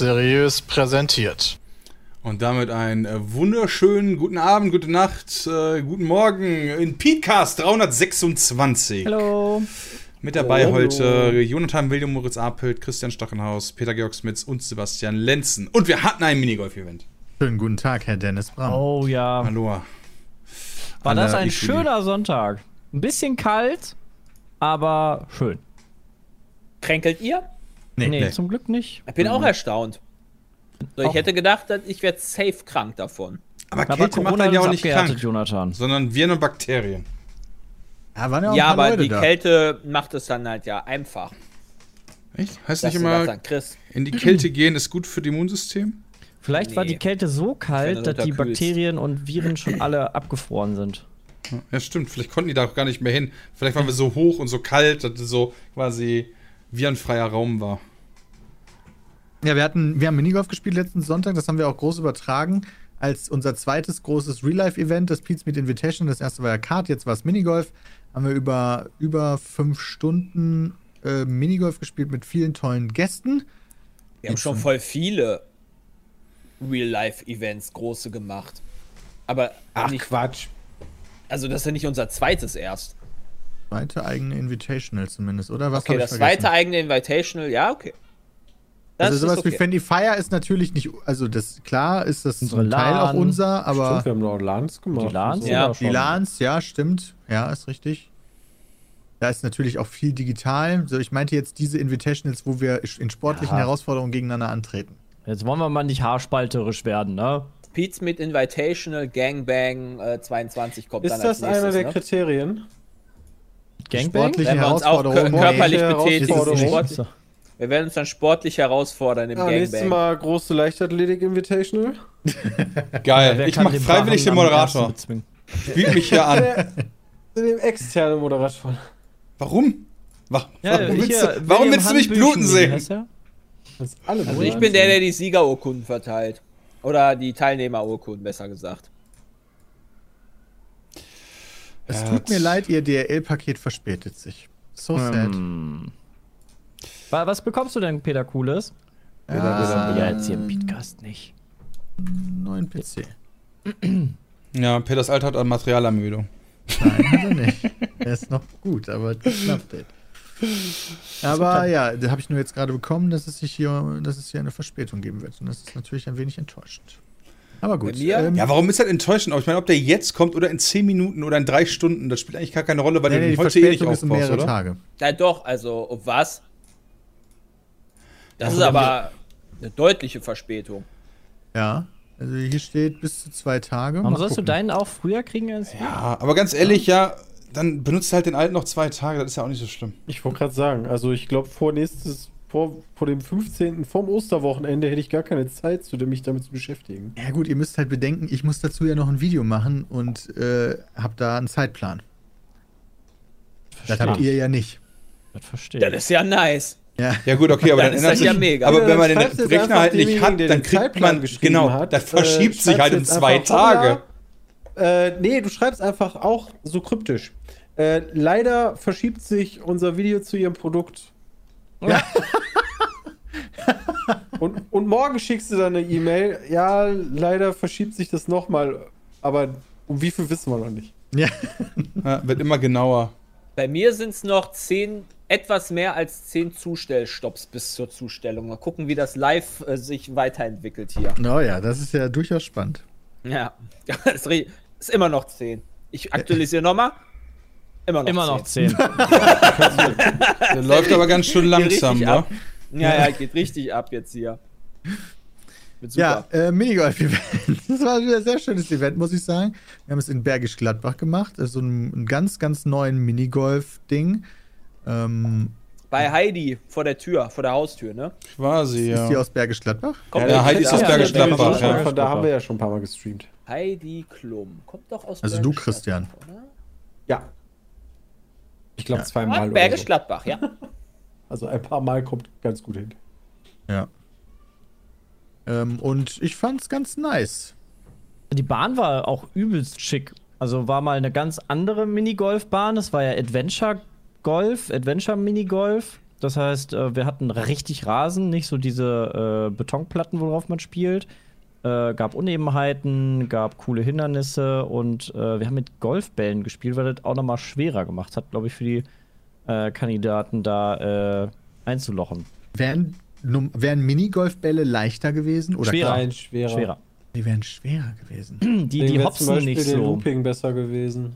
Seriös präsentiert. Und damit einen äh, wunderschönen guten Abend, gute Nacht, äh, guten Morgen in Podcast 326. Hallo. Mit dabei Hallo. heute Jonathan William, Moritz Apelt, Christian Stachenhaus, Peter Georg Smits und Sebastian Lenzen. Und wir hatten ein Minigolf-Event. Schönen guten Tag, Herr Dennis Braun. Oh ja. Hallo. War An das ein schöner Sonntag. Ein bisschen kalt, aber schön. Kränkelt ihr? Nee, nee. zum Glück nicht. Ich bin auch erstaunt. So, ich Auch- hätte gedacht, dass ich werde safe krank davon. Aber Aber Kälte macht ja auch nicht krank, Jonathan. sondern Viren und Bakterien. Ja, waren ja auch Ja, aber Leute die da. Kälte macht es dann halt ja einfach. Echt? Heißt dass nicht das immer, in die Kälte gehen ist gut für das Immunsystem? Vielleicht war Nee. die Kälte so kalt, dass die. Bakterien und Viren schon alle abgefroren sind. Ja, stimmt. Vielleicht konnten die da auch gar nicht mehr hin. Vielleicht waren wir so hoch und so kalt, dass es so quasi virenfreier Raum war. Ja, wir hatten, wir haben Minigolf gespielt letzten Sonntag, das haben wir auch groß übertragen als unser zweites großes Real-Life-Event, das Pete's Meet Invitation. Das erste war ja Kart, jetzt war es Minigolf. Haben wir über über fünf Stunden äh, Minigolf gespielt mit vielen tollen Gästen. Wir haben schon voll viele Real-Life-Events große gemacht. Aber Ach nicht, Quatsch. also das ist ja nicht unser zweites erst. Zweite eigene Invitational zumindest, oder? Was Okay, das vergessen? zweite eigene Invitational, ja, okay. Das Also sowas ist wie okay. Fendi Fire ist natürlich nicht, also das klar ist das Unsere zum Teil auch unser, aber Stimmt, wir haben noch LANs gemacht. Die LANs Ja. auch schon. Die LANs, ja, stimmt. Ja, ist richtig. Da ist natürlich auch viel digital. So, ich meinte jetzt diese Invitationals, wo wir in sportlichen Ja. Herausforderungen gegeneinander antreten. Jetzt wollen wir mal nicht haarspalterisch werden, ne? Pete's mit Invitational Gangbang äh, 22 kommt Ist dann als das einer nächstes, der ne? Kriterien? Gangbang? Sportliche Wenn wir uns auch körperlich betätigen. Herausforderung. Wir werden uns dann sportlich herausfordern im Ja, nächstes Gangbang. Mal große Leichtathletik Invitational. Geil. Wer ich mache freiwillig den Moderator. Spielt mich hier an. Zu dem externen Moderator. Warum? Wa- Ja, warum hier, willst, du, warum willst du mich bluten sehen? Also ich bin der, der die Siegerurkunden verteilt. Oder die Teilnehmerurkunden, besser gesagt. Es Ja, tut mir leid, ihr DRL-Paket verspätet sich. So sad. Hm. Wa- Was bekommst du denn, Peter Cooles? Ah, Ja, jetzt hier im Podcast nicht. neuen PC. Ja, Peters Alter hat an Materialermüdung. Nein, hat er nicht. Er ist noch gut, aber das Update. Aber ja, da habe ich nur jetzt gerade bekommen, dass es sich hier, dass es hier eine Verspätung geben wird. Und das ist natürlich ein wenig enttäuschend. Aber gut. Mir? ähm, Ja, warum ist das enttäuschend? Aber ich meine, ob der jetzt kommt oder in 10 Minuten oder in 3 Stunden, das spielt eigentlich gar keine Rolle, weil nee, du nee, heute eh nicht aufbaust, mehrere oder? Tage. Ja doch, also was? Das ist aber eine deutliche Verspätung. Ja. Also hier steht bis zu zwei Tage. Warum Mal sollst du gucken. deinen auch früher kriegen als wir? Ja, aber ganz ehrlich, ja, dann benutzt halt den alten noch zwei Tage, das ist ja auch nicht so schlimm. Ich wollte gerade sagen, also ich glaube vor nächstes, vor, vor dem 15. vom Osterwochenende hätte ich gar keine Zeit, zu mich damit zu beschäftigen. Ja gut, ihr müsst halt bedenken, ich muss dazu ja noch ein Video machen und äh, habe da einen Zeitplan. Das Verstehe habt ihr ja nicht. Das verstehe Das ist ja nice. Ja. Ja gut, okay, aber Dann dann, ist ändert das sich, ja mega. Aber Ja, wenn man den Rechner halt nicht hat, dann den kriegt Zeitplan man, genau, hat, das verschiebt äh, sich halt um jetzt zwei Tage. Äh, nee, du schreibst einfach auch so kryptisch. Äh, leider verschiebt sich unser Video zu ihrem Produkt. Ja. und, und morgen schickst du dann eine E-Mail. Ja, leider verschiebt sich das nochmal. Aber um wie viel wissen wir noch nicht. ja. Ja, wird immer genauer. Bei mir sind es noch zehn, etwas mehr als zehn Zustellstopps bis zur Zustellung. Mal gucken, wie das live äh, sich weiterentwickelt hier. Oh ja, das ist ja durchaus spannend. Ja, das ist, immer noch zehn. Ich aktualisiere nochmal. Immer noch Immer noch 10. 10. Der läuft aber ganz schön langsam, ab. Ja, ja, geht richtig ab jetzt hier. Ja, äh, Minigolf-Event. Das war wieder ein sehr schönes Event, muss ich sagen. Wir haben es in Bergisch Gladbach gemacht. Also ein, ein ganz, ganz neuen Minigolf-Ding. Ähm, Bei Heidi vor der Tür, vor der Haustür, ne? Quasi, Ist die ja. aus Bergisch Gladbach? Kommt Ja, doch- Heidi ist aus Ja, Bergisch ja, Gladbach, ja. ja. Von da haben wir ja schon ein paar Mal gestreamt. Heidi Klum. Kommt doch aus Also du, Bergisch Christian. Gladbach, oder? Ja. Ich glaube Ja. zweimal. oder Bergisch so. Gladbach, ja. Also ein paar Mal kommt ganz gut hin. Ja. Ähm, und ich fand's ganz nice. Die Bahn war auch übelst schick. Also war mal eine ganz andere Minigolfbahn. Das war ja Adventure Golf, Adventure Minigolf. Das heißt, äh, wir hatten richtig Rasen, nicht so diese äh, Betonplatten, worauf man spielt. Äh, gab Unebenheiten, gab coole Hindernisse und äh, wir haben mit Golfbällen gespielt, weil das auch nochmal schwerer gemacht hat, glaube ich, für die äh, Kandidaten da äh, einzulochen. Wären, num- wären Minigolfbälle leichter gewesen? Oder Schwerer. Nein, schwerer. Schwerer. Die wären schwerer gewesen. Die, die wäre hopsen zum Beispiel nicht der so. Looping besser gewesen.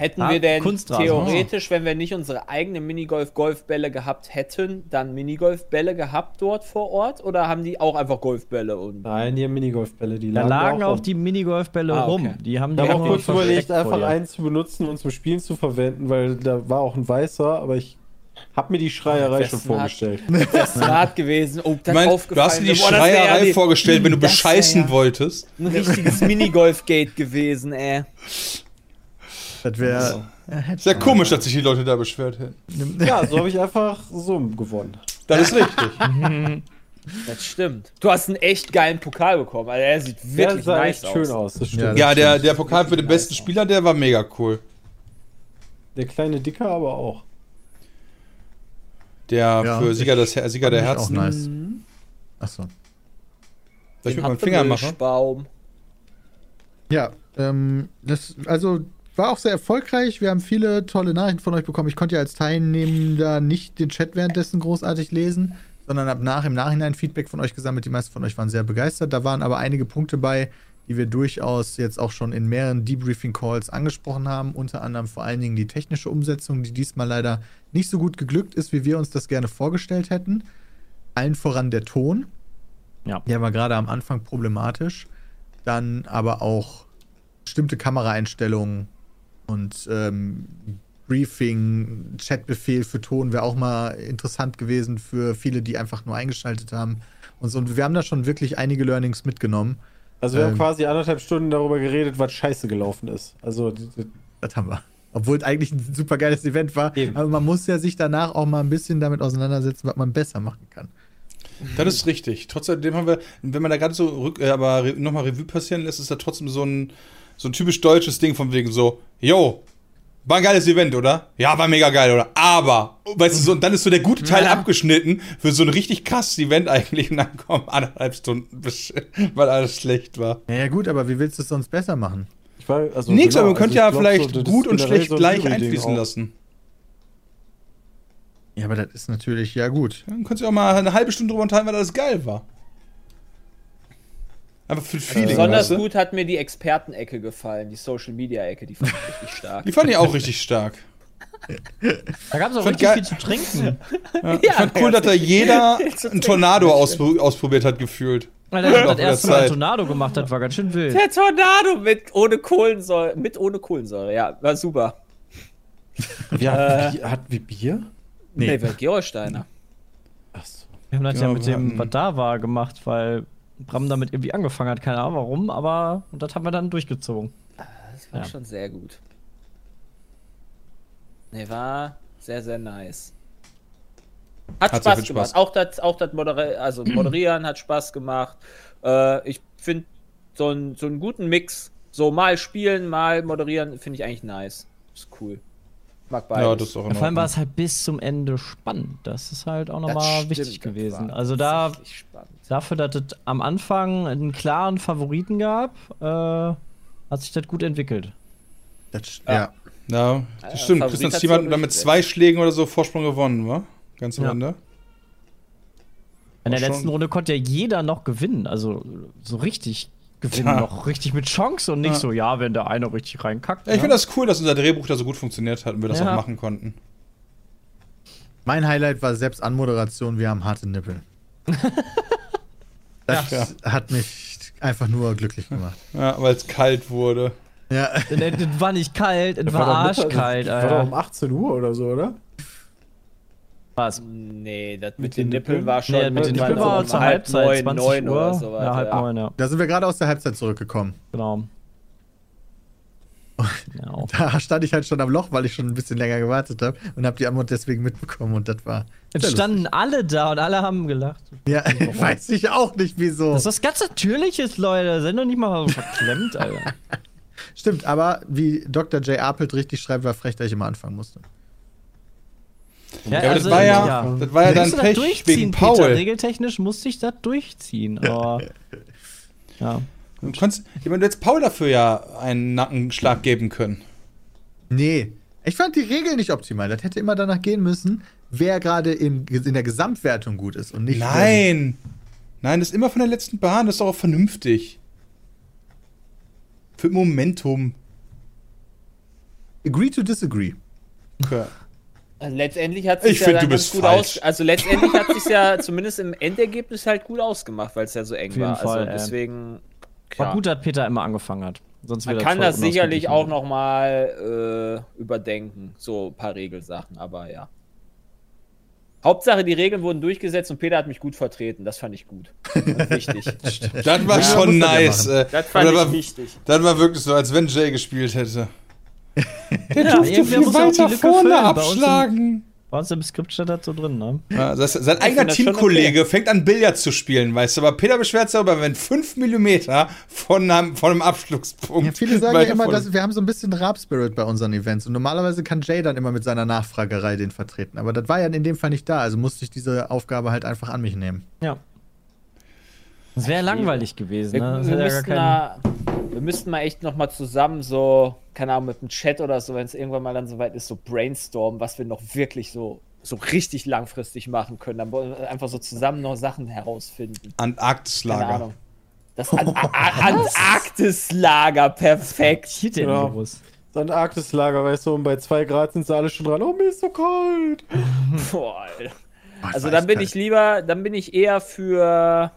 Hätten Ah, wir denn Kunstrasen. theoretisch, wenn wir nicht unsere eigenen Minigolf-Golfbälle gehabt hätten, dann Minigolfbälle gehabt dort vor Ort? Oder haben die auch einfach Golfbälle? Und Nein, die haben Minigolfbälle. Die Da lagen auch rum. die Minigolfbälle Ah, okay. rum. Die haben Ich die habe auch kurz überlegt, einfach einen zu benutzen und zum Spielen zu verwenden, weil da war auch ein weißer, aber ich habe mir die Schreierei schon vorgestellt. das wäre smart gewesen. Oh, das meine, aufgefallen. du hast dir die Boah, ja Schreierei vorgestellt, wenn du bescheißen ja wolltest. Ein richtiges Minigolf-Gate gewesen, ey. Das wäre. Ist ja komisch, dass sich die Leute da beschwert hätten. Ja, so habe ich einfach so gewonnen. Das ist richtig. Das stimmt. Du hast einen echt geilen Pokal bekommen. Also, er sieht Der wirklich sah nice echt schön aus. aus, das Ja, stimmt. Ja, der, der Pokal für den besten Spieler, der war mega cool. Der kleine Dicker aber auch. Der Ja, für Sieger, des, Sieger der ich auch Herzen. nice. Achso. Soll ich Den mit meinem Finger machen? Ja, ähm, das, also war auch sehr erfolgreich. Wir haben viele tolle Nachrichten von euch bekommen. Ich konnte ja als Teilnehmender nicht den Chat währenddessen großartig lesen, sondern habe nach, im Nachhinein Feedback von euch gesammelt. Die meisten von euch waren sehr begeistert. Da waren aber einige Punkte bei, die wir durchaus jetzt auch schon in mehreren Debriefing-Calls angesprochen haben. Unter anderem vor allen Dingen die technische Umsetzung, die diesmal leider nicht so gut geglückt ist, wie wir uns das gerne vorgestellt hätten. Allen voran der Ton. Ja. Der war gerade am Anfang problematisch. Dann aber auch bestimmte Kameraeinstellungen und ähm, Briefing, Chatbefehl für Ton wäre auch mal interessant gewesen für viele, die einfach nur eingeschaltet haben. Und so. Und wir haben da schon wirklich einige Learnings mitgenommen. Also wir Ähm. haben quasi anderthalb Stunden darüber geredet, was scheiße gelaufen ist. Also Das haben wir. Obwohl es eigentlich ein super geiles Event war. Eben. Aber man muss ja sich danach auch mal ein bisschen damit auseinandersetzen, was man besser machen kann. Das ist richtig. Trotzdem haben wir, wenn man da gerade so rück, äh, aber nochmal Revue passieren lässt, ist da trotzdem so ein, so ein typisch deutsches Ding von wegen so, yo, war ein geiles Event, oder? Ja, war mega geil, oder? Aber, weißt du, so, und dann ist so der gute Teil Ja. abgeschnitten für so ein richtig krasses Event eigentlich und dann kommen anderthalb Stunden, weil alles schlecht war. Ja, ja, gut, aber wie willst du es sonst besser machen? ich war, also Nix, genau, aber man könnte also ja vielleicht so, gut und schlecht so gleich einfließen auch. lassen. Ja, aber das ist natürlich, ja gut. Dann könntest du auch mal eine halbe Stunde drüber unterhalten, weil das geil war. Einfach für Feeling, Besonders weißt du? gut hat mir die Expertenecke gefallen, die Social Media Ecke, die fand ich richtig stark. Die fand ich auch richtig stark. Da gab es auch Fand richtig viel zu trinken. Ja, ich fand cool, dass da jeder einen Tornado auspro ausprobiert hat, gefühlt. Alter, der das erste Mal. Tornado gemacht hat, war ganz schön wild. Der Tornado mit ohne Kohlensäure, mit ohne Kohlensäure, ja, war super. Wie hat, Bier, hat wie Bier? Nee. Nee, war Gerolsteiner. Achso. Wir haben das ja, Ja, mit wir dem, hatten- was da war, gemacht, weil Bram damit irgendwie angefangen hat. Keine Ahnung warum, aber und das haben wir dann durchgezogen. Das war Ja. schon sehr gut. Nee, war sehr, sehr nice. Hat, Hat Spaß gemacht. Spaß. Auch das, auch das Moderi also Moderieren hat Spaß gemacht. Äh, ich finde so, ein, so einen guten Mix. So mal spielen, mal moderieren, finde ich eigentlich nice. Ist cool. Mag beides. Ja, das ist auch Vor allem war es halt bis zum Ende spannend. Das ist halt auch nochmal wichtig gewesen. Also da. Dafür, dass es am Anfang einen klaren Favoriten gab, äh, hat sich das gut entwickelt. Das, Ja. ja. Ja, Ja, das stimmt. Favorit Christian hat's Stiemann hat ja dann mit zwei Schlägen oder so Vorsprung gewonnen, wa? Ganz am Ja. Ende. In der letzten. Runde konnte ja jeder noch gewinnen. Also so richtig gewinnen, Tja. noch richtig mit Chance und nicht Ja. so, ja, wenn der eine richtig reinkackt. Ja, ich ne? finde das cool, dass unser Drehbuch da so gut funktioniert hat und wir das Ja. auch machen konnten. Mein Highlight war selbst Anmoderation, wir haben harte Nippel. Das Ja. hat mich einfach nur glücklich gemacht. Ja, weil es kalt wurde. Ja, Es war nicht kalt, es Das war Mittag- arschkalt, Das war doch um Alter. 18 Uhr oder so, oder? Was? Nee, das Mit mit, den den Nippeln Nippeln? war schon Nee, mit den Nippeln war um zur halb Halbzeit, neun, 20 neun Uhr. oder so ja, halb neun, ja. da sind wir gerade aus der Halbzeit zurückgekommen. Genau. Ja, auch. Da stand ich halt schon am Loch, weil ich schon ein bisschen länger gewartet habe und habe die Antwort deswegen mitbekommen und das war. Jetzt standen alle da und alle haben gelacht. lustig. Ja, weiß ich auch nicht wieso. Das ist was ganz Natürliches, Leute. Seid doch nicht mal so verklemmt, Alter. Stimmt, aber wie Dr. J. Apelt richtig schreibt, war frech, dass ich immer anfangen musste. Ja, aber also, das war ja, ja. das war ja dann Pech durchziehen, wegen Peter. Paul. Regeltechnisch musste ich das durchziehen. Aber ja. Du konntest, ich meine, du hättest Paul dafür ja einen Nackenschlag geben können. Nee. Ich fand die Regel nicht optimal. Das hätte immer danach gehen müssen, wer gerade in, in der Gesamtwertung gut ist und nicht. Nein! Nein, das ist immer von der letzten Bahn, das ist doch auch vernünftig. Für Momentum. Agree to disagree. Okay. Also letztendlich hat Ich sich ja find, ganz gut falsch. aus. Also letztendlich hat sich ja zumindest im Endergebnis halt gut ausgemacht, weil es ja so eng Auf jeden war. Fall, also deswegen. War gut, dass Peter immer angefangen hat. Sonst Man kann das sicherlich auch noch mal äh, überdenken, so ein paar Regelsachen, aber ja. Hauptsache, die Regeln wurden durchgesetzt und Peter hat mich gut vertreten. Das fand ich gut. Wichtig. Das war Ja, schon ja nice. machen. äh, Das fand das ich war, wichtig. Das war wirklich so, als wenn Jay gespielt hätte. Der Ja, durfte viel weiter vorne abschlagen. Bei uns im Skript steht das so drin, ne? Ja, das, sein eigener Teamkollege fängt an Billard zu spielen, weißt du, aber Peter beschwert sich darüber, wenn 5 mm von einem, von einem Abschlusspunkt. Ja, viele sagen ja immer, dass wir haben so ein bisschen Rap-Spirit bei unseren Events. Und normalerweise kann Jay dann immer mit seiner Nachfragerei den vertreten. Aber das war ja in dem Fall nicht da. Also musste ich diese Aufgabe halt einfach an mich nehmen. Ja. Das wäre langweilig gewesen, Wir, ne? Das wir, hätte ja müssten gar keinen- mal, wir müssten mal echt noch mal zusammen so, keine Ahnung, mit dem Chat oder so, wenn es irgendwann mal dann soweit ist, so brainstormen, was wir noch wirklich so, so richtig langfristig machen können. Dann wollen wir einfach so zusammen noch Sachen herausfinden. Keine Antarktislager. Ahnung. Das An Antarktislager, perfekt. Hier denn Ja. los? So ein Arktislager, weißt du, und bei zwei Grad sind sie alle schon dran. Oh, mir ist so kalt. Boah, Alter. Also dann bin kalt. ich lieber, dann bin ich eher für,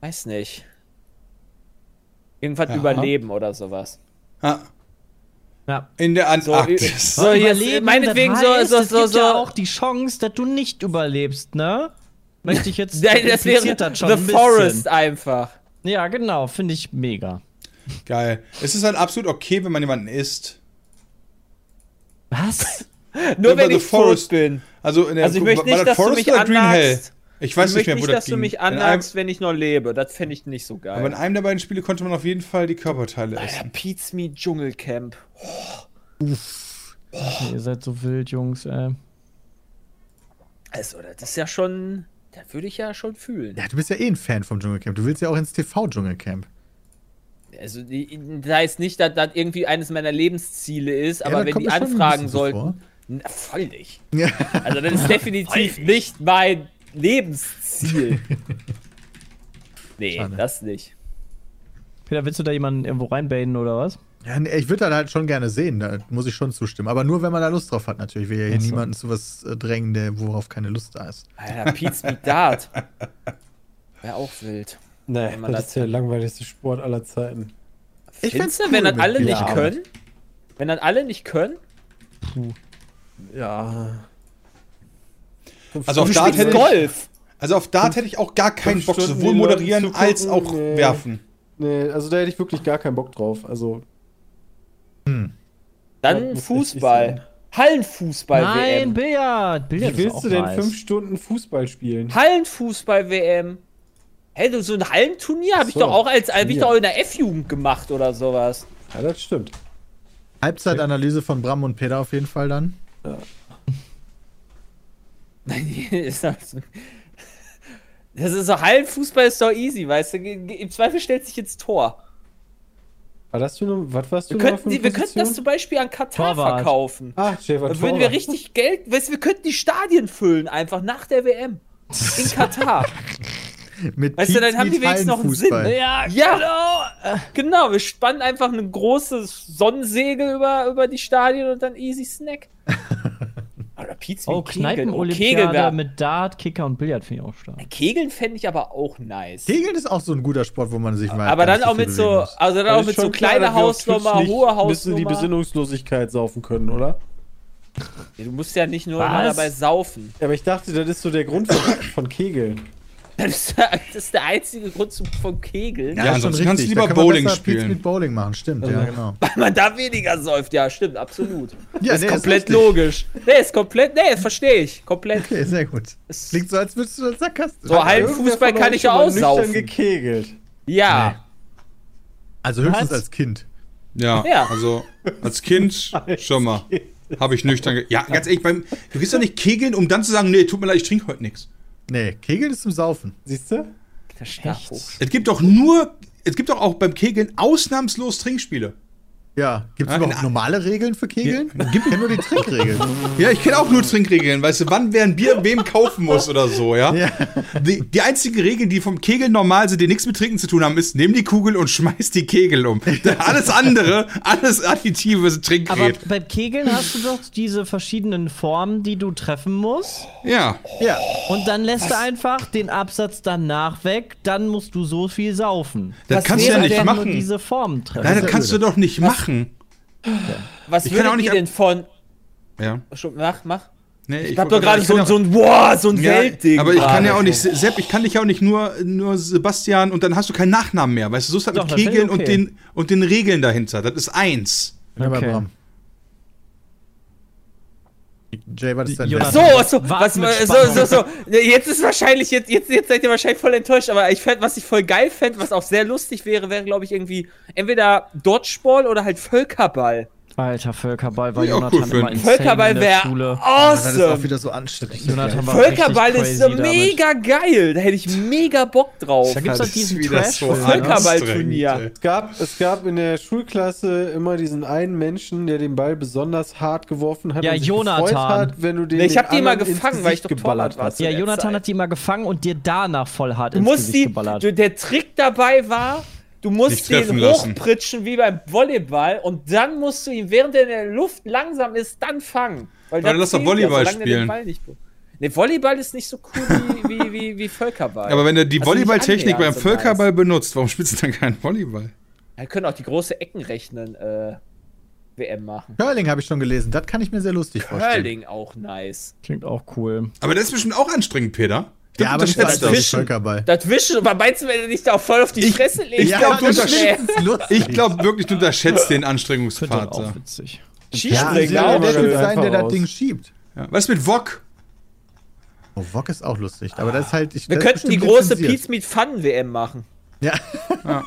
weiß nicht, irgendwas Ja. überleben oder sowas. Ah, Ja. in der So, Antarktis. so hier ist, Überleben, meinetwegen das so, heißt, so, es so, gibt so. ja auch die Chance, dass du nicht überlebst, ne? Möchte ich jetzt. Nein, das wäre das schon The ein bisschen. Forest einfach. Ja, genau, finde ich mega. Geil. Es ist halt absolut okay, wenn man jemanden isst. Was? Nur wenn The ich Forest. tot bin. Also, in der, Also ich möchte war nicht, das dass du Forest mich oder Ich Ich weiß nicht möchte mehr, wo nicht, das dass du ging. mich In einem, annagst, wenn ich noch lebe. Das fände ich nicht so geil. aber in einem der beiden Spiele konnte man auf jeden Fall die Körperteile Alter, essen. Pete's Me Dschungelcamp. Ihr seid so wild, Jungs, ey. Also, das ist ja schon. Das würde ich ja schon fühlen. Ja, du bist ja eh ein Fan vom Dschungelcamp. Du willst ja auch ins TV-Dschungelcamp. Also, die, das heißt nicht, dass das irgendwie eines meiner Lebensziele ist, Ja, aber wenn die anfragen sollten. Na, voll nicht. Ja. Also, das ist definitiv nicht mein Lebensziel. nee, Schade. das nicht. Peter, willst du da jemanden irgendwo reinbaden oder was? Ja, nee, ich würde das halt schon gerne sehen, da muss ich schon zustimmen. Aber nur, wenn man da Lust drauf hat, natürlich. Ich will ja hier so. niemanden zu was äh, drängen, der, worauf keine Lust da ist. Alter, Pete's Me Dart. Wäre auch wild. Nee, Wenn man das das- ist der langweiligste Sport aller Zeiten. Ich find's cool wenn das mit alle nicht Arbeit. können? Wenn das alle nicht können? Ja. Also auf Dart hätte ich, Golf. also auf Dart hätte ich auch gar keinen Bock, sowohl moderieren als auch nee. werfen. Nee, also da hätte ich wirklich gar keinen Bock drauf. Also, Dann Das muss Fußball. Hallenfußball Nein, WM. Billard. Billard wie willst du denn nice. fünf Stunden Fußball spielen? Hallenfußball WM. Hey, du, so ein Hallenturnier habe ich So, doch auch als hab ich ja. doch in der F-Jugend gemacht oder sowas. Ja, das stimmt. Halbzeitanalyse von Bram und Peter auf jeden Fall dann. Ist das das ist so Hallenfußball ist doch easy, weißt du? Im Zweifel stellt sich ins Tor. War das du noch, was warst du Wir noch könnten, die, wir könnten das zum Beispiel an Katar Torwart. verkaufen. Ach, Stefan Dann würden wir richtig Geld, weißt du, wir könnten die Stadien füllen, einfach nach der WM. In Katar. Mit Weißt du, dann haben die wenigstens noch einen Sinn. Hallenfußball. Ja, Ja, genau. Wir spannen einfach ein großes Sonnensegel über, über die Stadien und dann easy Snack. Oder Pizza Oh, Kegeln. Oh, Kegeln, Kneipenolympiade wär- mit Dart, Kicker und Billard finde ich auch stark. Kegeln fände ich aber auch nice. Kegeln ist auch so ein guter Sport, wo man sich mal aber dann auch mit so, muss. also dann Aber auch mit so kleiner Hausnummer, hohe Ein bisschen die Hausnummer. Besinnungslosigkeit saufen können, oder? Ja, Du musst ja nicht nur dabei saufen. Ja, aber ich dachte, das ist so der Grund von, von Kegeln. Das ist, das ist der einzige Grund zum, vom Kegeln. Ja, ist ansonsten kannst du lieber Da kann Bowling spielen. Smith Bowling machen, stimmt, ja, genau. Weil man da weniger säuft. Ja, stimmt, absolut. Ja, ist nee, komplett richtig. logisch. Nee, ist komplett, nee, verstehe ich. Komplett. Okay, sehr gut. Es- Klingt so, als würdest du das sarkastisch. So, halt- Hallenfußball kann ich ja auch nüchtern saufen. gekegelt. Ja. Also höchstens Was? als Kind. Ja, Ja. also als Kind schon mal. Habe ich nüchtern. Ja, ganz ehrlich, beim, du gehst doch nicht kegeln, um dann zu sagen, nee, tut mir leid, ich trinke heute nichts. Nee, Kegeln ist zum Saufen. Siehst du? Es gibt doch nur, es gibt doch auch beim Kegeln ausnahmslos Trinkspiele. Ja, gibt es Ja, überhaupt in- normale Regeln für Kegeln? Gibt es nur die Trinkregeln. Ja, ich kenne auch nur Trinkregeln. Weißt du, wann wer ein Bier wem kaufen muss oder so, ja? Ja. Die, die einzigen Regeln, die vom Kegeln normal sind, die nichts mit Trinken zu tun haben, ist, nimm die Kugel und schmeiß die Kegel um. Alles andere, alles Additive sind Aber Trinkgerät. beim Kegeln hast du doch diese verschiedenen Formen, die du treffen musst. Ja. Ja. Und dann lässt du einfach den Absatz danach weg, dann musst du so viel saufen. Das Was kannst du ja nicht machen. diese Formen treffen. Nein, das ja kannst du doch nicht machen. Was Ich würdet auch nicht ihr ab- denn von. Ja. Mach, mach. Nee, Ich, wollte hab doch gerade ich so, so ein, wow, so ein ja, Weltding. Aber ich kann ja auch nicht, Sepp, ich kann dich ja auch nicht nur, nur Sebastian und dann hast du keinen Nachnamen mehr. Weißt du, so ist das Doch, mit ich Kegeln und, okay. den, und den Regeln dahinter. Das ist eins. Ja, Okay. Jay, was ist dein Jonathan. So, so, was, so, so, so. Jetzt ist wahrscheinlich, jetzt, jetzt, jetzt seid ihr wahrscheinlich voll enttäuscht, aber ich fänd, was ich voll geil fände, was auch sehr lustig wäre, wäre, glaube ich, irgendwie entweder Dodgeball oder halt Völkerball. Alter, Völkerball war Jonathan cool immer insane Völkerball in der Schule. Das ist auch awesome. wieder so anstrengend. Jonathan war Völkerball ist so crazy damit. mega geil. Da hätte ich mega Bock drauf. Da gibt's doch diesen ist wieder Trash so Völkerballturnier. anstrengend, Es gab, es gab in der Schulklasse immer diesen einen Menschen, der den Ball besonders hart geworfen hat. Ja, und sich Jonathan. Hat, wenn du den Nee, ich hab den die ins gefangen, weil ich doch Torwart war. Ja, Jonathan Zeit. hat die mal gefangen und dir danach voll hart Du ins musst Gesicht die, geballert. du, der Trick dabei war, du musst den treffen lassen. hochpritschen wie beim Volleyball und dann musst du ihn, während er in der Luft langsam ist, dann fangen. Weil dann lass doch Volleyball den spielen. Nee, Volleyball ist nicht so cool wie, wie, wie, wie Völkerball. Aber wenn du die Also Volleyballtechnik beim so Völkerball benutzt, warum spielst du dann keinen Volleyball? Wir können auch die große Eckenrechnen äh, WM machen. Curling habe ich schon gelesen. Das kann ich mir sehr lustig vorstellen. Curling auch nice. Klingt auch cool. Aber das ist bestimmt auch anstrengend, Peter. Glaub, Ja, aber nicht das. Völkerball. Das Wischen, aber meinst du, wenn du dich da auch voll auf die Ich- Fresse legst? ich glaub, dann du ist unterschätzt- schwer. Das ist lustig. Ich glaube wirklich, du unterschätzt den Finde das Anstrengungspfad. auch witzig. Ja, Skispringen der, auch der Typ sein, der das. Ding schiebt. Ja. Was mit Wok? Oh, Wok ist auch lustig. Aber das ist halt. Ich, Wir könnten die große. Pizza Meet Fun WM machen. Ja.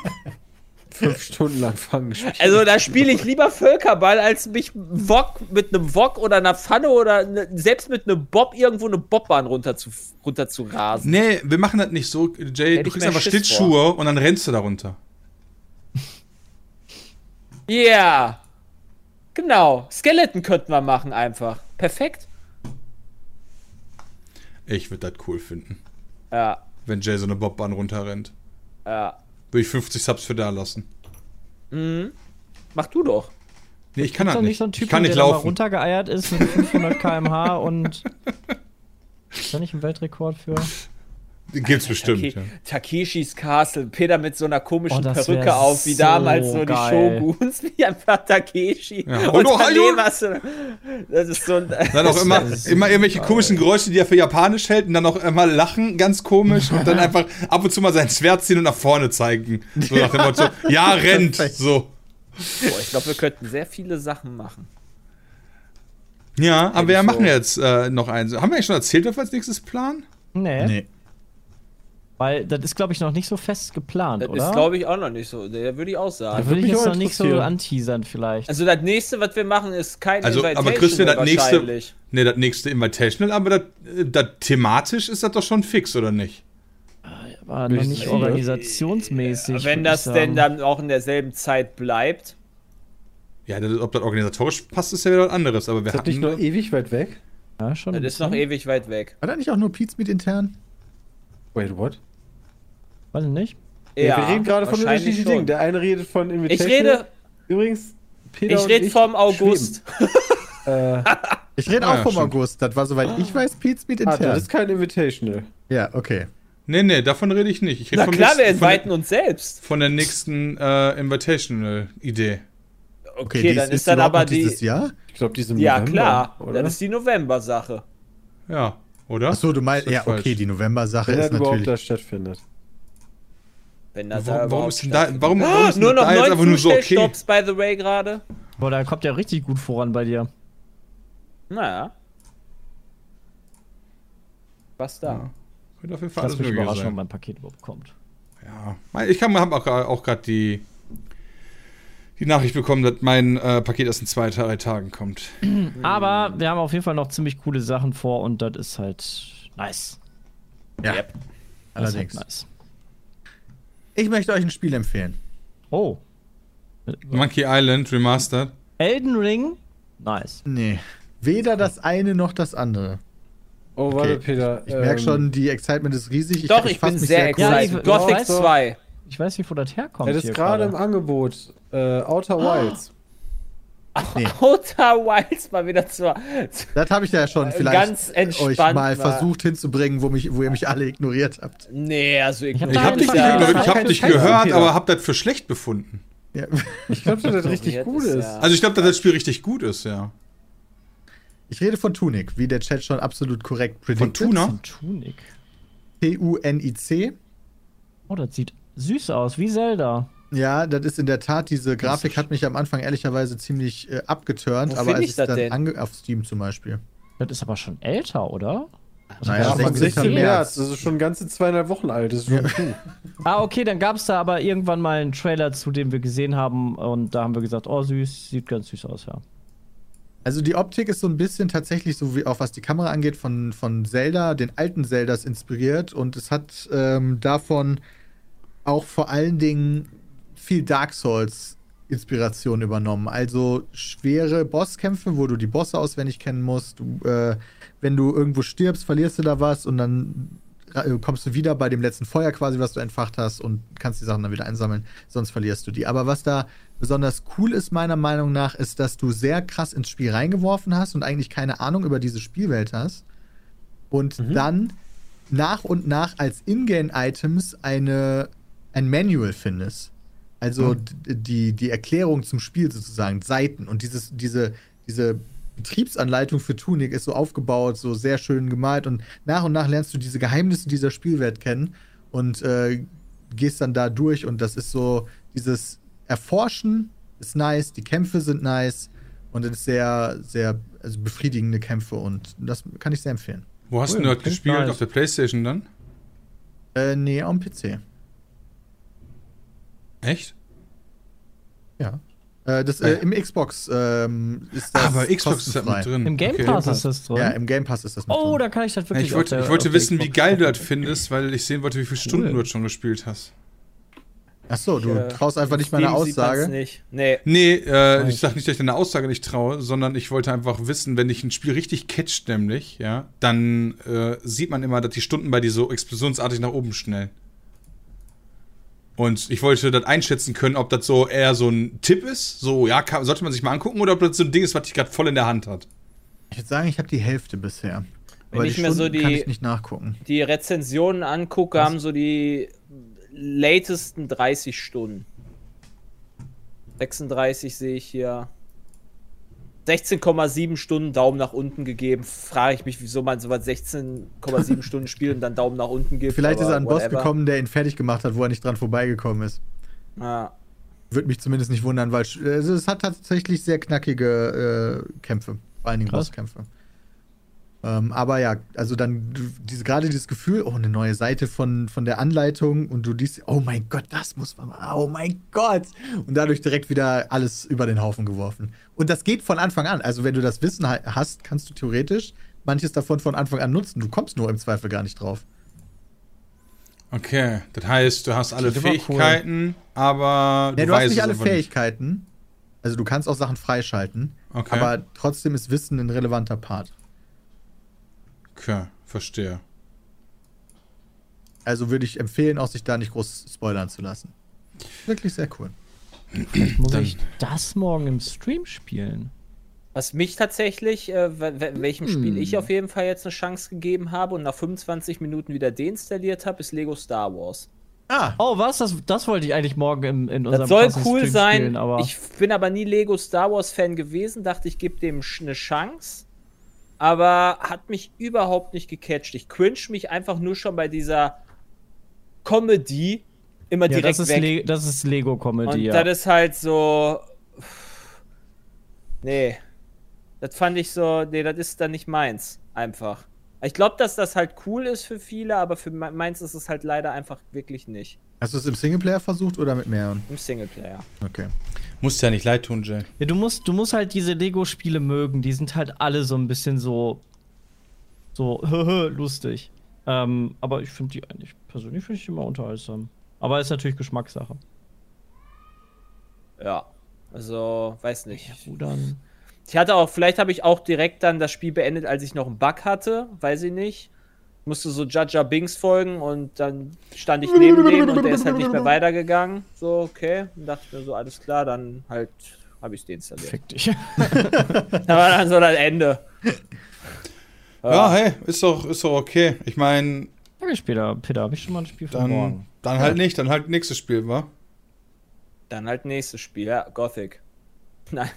Fünf Stunden lang fangen gespielt. Also da spiele ich lieber Völkerball, als mich Wok mit einem Wok oder einer Pfanne oder ne, selbst mit einem Bob irgendwo eine Bobbahn runter zu, runter zu rasen. Nee, wir machen das nicht so. Jay, Hätte du ich kriegst einfach Schiss Schlittschuhe und dann rennst du darunter. Ja. Yeah. Genau. Skeleton könnten wir machen einfach. Perfekt. Ich würde das cool finden, Ja. wenn Jay so eine Bobbahn runterrennt. Ja. Würde ich 50 Subs für da lassen. Mhm. Mach du doch. Nee, ich kann doch nicht. nicht so ein ich Typ, kann der nicht mal laufen. runtergeeiert ist mit 500 km/h und. Ist da nicht ein Weltrekord für? Gibt's bestimmt. Take Ja. Takeshis Castle. Peter mit so einer komischen Oh, Perücke auf, wie so damals so die geil. Shoguns, wie einfach Takeshi. Ja. Und Und oh, hallo! das ist so ein. Dann auch immer, immer irgendwelche komischen Geräusche, die er für Japanisch hält und dann auch immer lachen, ganz komisch und dann einfach ab und zu mal sein Schwert ziehen und nach vorne zeigen. So nach dem Motto, ja, rennt. So. Boah, ich glaube, wir könnten sehr viele Sachen machen. Ja, aber wir ich machen so. jetzt äh, noch eins. Haben wir eigentlich schon erzählt, was wir als nächstes planen? Nee. Nee. Weil das ist, glaube ich, noch nicht so fest geplant, Das oder? ist, glaube ich, auch noch nicht so. Da würde ich auch da sagen. würde ich jetzt auch noch nicht so anteasern, vielleicht. Also das nächste, was wir machen, ist kein Also, aber Invitational Christian, das nächste, nee, das nächste Invitational, aber das, das thematisch ist das doch schon fix, oder nicht? Aber noch nicht organisationsmäßig. Wenn das denn dann auch in derselben Zeit bleibt. Ja, das, ob das organisatorisch passt, ist ja wieder was anderes. Aber wir Ist das nicht noch ewig weit weg? Ja, schon. Das ist noch ewig weit weg. War da nicht auch nur Pizza mit intern? Wait, what? Weiß ich nicht. Ja, wir reden gerade von unterschiedlichen. Dingen. Der eine redet von Ich Invitation. rede, Übrigens, Peter ich rede vom August. Äh, Ich rede Ah, auch ja, vom stimmt. August. Das war, soweit ich weiß, mit ah, intern. das ist kein Invitational. ja, okay. nee, nee, davon rede ich nicht. Ich rede Na vom klar, wir nächsten- von, inviten uns selbst. der, von der nächsten äh, Invitational-Idee. Okay, die dann die ist dann aber die. dieses Jahr? Ich glaube, die sind Ja, klar. Oder? Das ist die November-Sache. Ja, oder? Achso, du meinst, Ist ja, falsch. okay, die November-Sache Wenn ist das überhaupt da natürlich. stattfindet. Wenn das Warum, warum überhaupt ist denn da, warum, warum ist Nur denn noch da jetzt einfach nur so okay? Zustellstopps, by the way, gerade. Boah, da kommt ja richtig gut voran bei dir. Naja. Was da? Ja. Könnte auf jeden Fall Lass alles mich überraschen, sein. mein Paket überhaupt kommt. Ja. Ich habe auch, auch gerade die, die Nachricht bekommen, dass mein äh, Paket erst in zwei, drei Tagen kommt. Aber wir haben auf jeden Fall noch ziemlich coole Sachen vor und das ist halt nice. Ja, Yep. Das allerdings. Ist halt nice. Ich möchte euch ein Spiel empfehlen. Oh. Monkey Island Remastered. Elden Ring? Nice. Nee. Weder das eine noch das andere. Oh, warte, Okay. Peter. Ich merke ähm, schon, die Excitement ist riesig. Doch, ich fass bin mich sehr. Ja, excited. ich- Gothic weißt du- 2. Ich weiß nicht, wo das herkommt. Er ist gerade im. Angebot. Äh, Outer Wilds. Nee. Outer Wilds mal wieder zur. Das habe ich ja schon Äh, vielleicht euch mal mal. versucht hinzubringen, wo, mich, wo ihr mich alle ignoriert habt. Nee, also ich, Ich da hab dich ich hab dich gehört, aber hab das für schlecht befunden. Ja. Ich glaube, dass das richtig gut ist. Also ich glaube, dass das Spiel richtig gut ist, ja. Ich rede von Tunic, wie der Chat schon absolut korrekt Von predicted. Tuna? Ein Tunic. T-U-N-I-C. Oh, das sieht süß aus, wie Zelda. Ja, das ist in der Tat, diese Grafik hat mich am Anfang ehrlicherweise ziemlich äh, abgeturnt, aber als ich das dann auf Steam zum Beispiel. Das ist aber schon älter, oder? Naja, Ja, Am 16. 16. März. Das ist schon ganze zweieinhalb Wochen alt. Das ist schon cool. Ah, okay, dann gab es da aber irgendwann mal einen Trailer zu, den wir gesehen haben und da haben wir gesagt, oh süß, sieht ganz süß aus, ja. Also die Optik ist so ein bisschen tatsächlich so wie auch was die Kamera angeht von, von Zelda, den alten Zeldas inspiriert und es hat ähm, davon auch vor allen Dingen viel Dark Souls Inspiration übernommen. Also schwere Bosskämpfe, wo du die Bosse auswendig kennen musst. Du, äh, wenn du irgendwo stirbst, verlierst du da was und dann äh, kommst du wieder bei dem letzten Feuer quasi, was du entfacht hast und kannst die Sachen dann wieder einsammeln, sonst verlierst du die. Aber was da besonders cool ist, meiner Meinung nach, ist, dass du sehr krass ins Spiel reingeworfen hast und eigentlich keine Ahnung über diese Spielwelt hast. Und dann nach und nach als Ingame-Items eine, ein Manual findest. Also d- die, die Erklärung zum Spiel sozusagen, Seiten. Und dieses, diese, diese Betriebsanleitung für Tunic ist so aufgebaut, so sehr schön gemalt. Und nach und nach lernst du diese Geheimnisse dieser Spielwelt kennen und äh, gehst dann da durch. Und das ist so, dieses Erforschen ist nice, die Kämpfe sind nice. Und es ist sehr, sehr also befriedigende Kämpfe. Und das kann ich sehr empfehlen. Wo hast Cool, du das gespielt? nice. Auf der Playstation dann? Äh, nee, am PC. Echt? Ja. Äh, das, äh, Im Xbox ähm, ist das aber Xbox ist da kostenfrei. mit drin. Im Game Okay. Pass ist das drin. Ja, im Game Pass ist das mit oh, drin. da kann ich das Ja, wirklich ich wollte, der- ich wollte wissen, wie geil du das findest, weil ich sehen wollte, wie viele Stunden du das schon gespielt hast. Achso, du Äh, traust einfach nicht meiner Aussage. Nicht. Nee. Nee, äh, ich sag nicht, dass ich deine Aussage nicht traue, sondern ich wollte einfach wissen, wenn dich ein Spiel richtig catcht, nämlich, ja, dann äh, sieht man immer, dass die Stunden bei dir so explosionsartig nach oben schnellen. Und ich wollte das einschätzen können, ob das so eher so ein Tipp ist, so, ja, kann, sollte man sich mal angucken, oder ob das so ein Ding ist, was dich gerade voll in der Hand hat. Ich würde sagen, ich habe die Hälfte bisher. Wenn Aber ich die mir so Stunden kann die- ich nicht nachgucken. Die Rezensionen angucke, haben so die latesten 30 Stunden. 36 sehe ich hier. 16,7 Stunden Daumen nach unten gegeben. Frage ich mich, wieso man sowas 16,7 Stunden spielt und dann Daumen nach unten gibt. Vielleicht ist er an einen Boss gekommen, der ihn fertig gemacht hat, wo er nicht dran vorbeigekommen ist. Ja. Würde mich zumindest nicht wundern, weil also es hat tatsächlich sehr knackige äh, Kämpfe. Vor allen Dingen Krass. Bosskämpfe. Ähm, aber ja, also dann du- diese, gerade dieses Gefühl, oh, eine neue Seite von, von der Anleitung und du liest, oh mein Gott, das muss man machen, oh mein Gott. Und dadurch direkt wieder alles über den Haufen geworfen. Und das geht von Anfang an. Also wenn du das Wissen ha- hast, kannst du theoretisch manches davon von Anfang an nutzen. Du kommst nur im Zweifel gar nicht drauf. Okay, das heißt, du hast alle aber cool. Fähigkeiten, aber Ja, du hast nicht alle Fähigkeiten. Also du kannst auch Sachen freischalten. Okay. Aber trotzdem ist Wissen ein relevanter Part. Okay, verstehe. Also würde ich empfehlen, auch sich da nicht groß spoilern zu lassen. Wirklich sehr cool. Muss Dann- ich das morgen im Stream spielen? Was mich tatsächlich, äh, we- we- welchem Hm. Spiel ich auf jeden Fall jetzt eine Chance gegeben habe und nach 25 Minuten wieder deinstalliert habe, ist Lego Star Wars. Ah, Oh, was? Das, das wollte ich eigentlich morgen im, in unserem Das soll cool Stream sein. Spielen, aber ich bin aber nie Lego Star Wars Fan gewesen, dachte ich gebe dem eine Chance, aber hat mich überhaupt nicht gecatcht. Ich cringe mich einfach nur schon bei dieser Comedy immer ja, direkt das, ist weg. Le das ist Und Lego-Comedy, ja. das ist halt so. Nee. Das fand ich so. Nee, das ist dann nicht meins. Einfach. Ich glaube, dass das halt cool ist für viele, aber für me- meins ist es halt leider einfach wirklich nicht. hast du es im Singleplayer versucht oder mit mehreren? Im Singleplayer. Okay. Muss ja nicht leid tun, Jay. Ja, du musst, du musst halt diese Lego-Spiele mögen. Die sind halt alle so ein bisschen so. So, lustig. Ähm, aber ich finde die eigentlich, persönlich finde ich die immer unterhaltsam. Aber ist natürlich Geschmackssache. Ja. Also, weiß nicht. Rudern. Ich hatte auch, vielleicht habe ich auch direkt dann das Spiel beendet, als ich noch einen Bug hatte. Weiß ich nicht. Ich musste so Jaja Bings folgen und dann stand ich neben dem und der ist halt nicht mehr weitergegangen. So, okay. Und dachte ich mir so, alles klar, dann halt habe ich es deinstalliert. Fick dich. Da war dann so das Ende. Ja, hey, ist doch, ist doch okay. Ich meine, ich später, Peter, habe ich schon mal ein Spiel dann, verloren? dann halt nicht, dann halt nächstes Spiel, wa? Dann halt nächstes Spiel, ja, Gothic. Nein,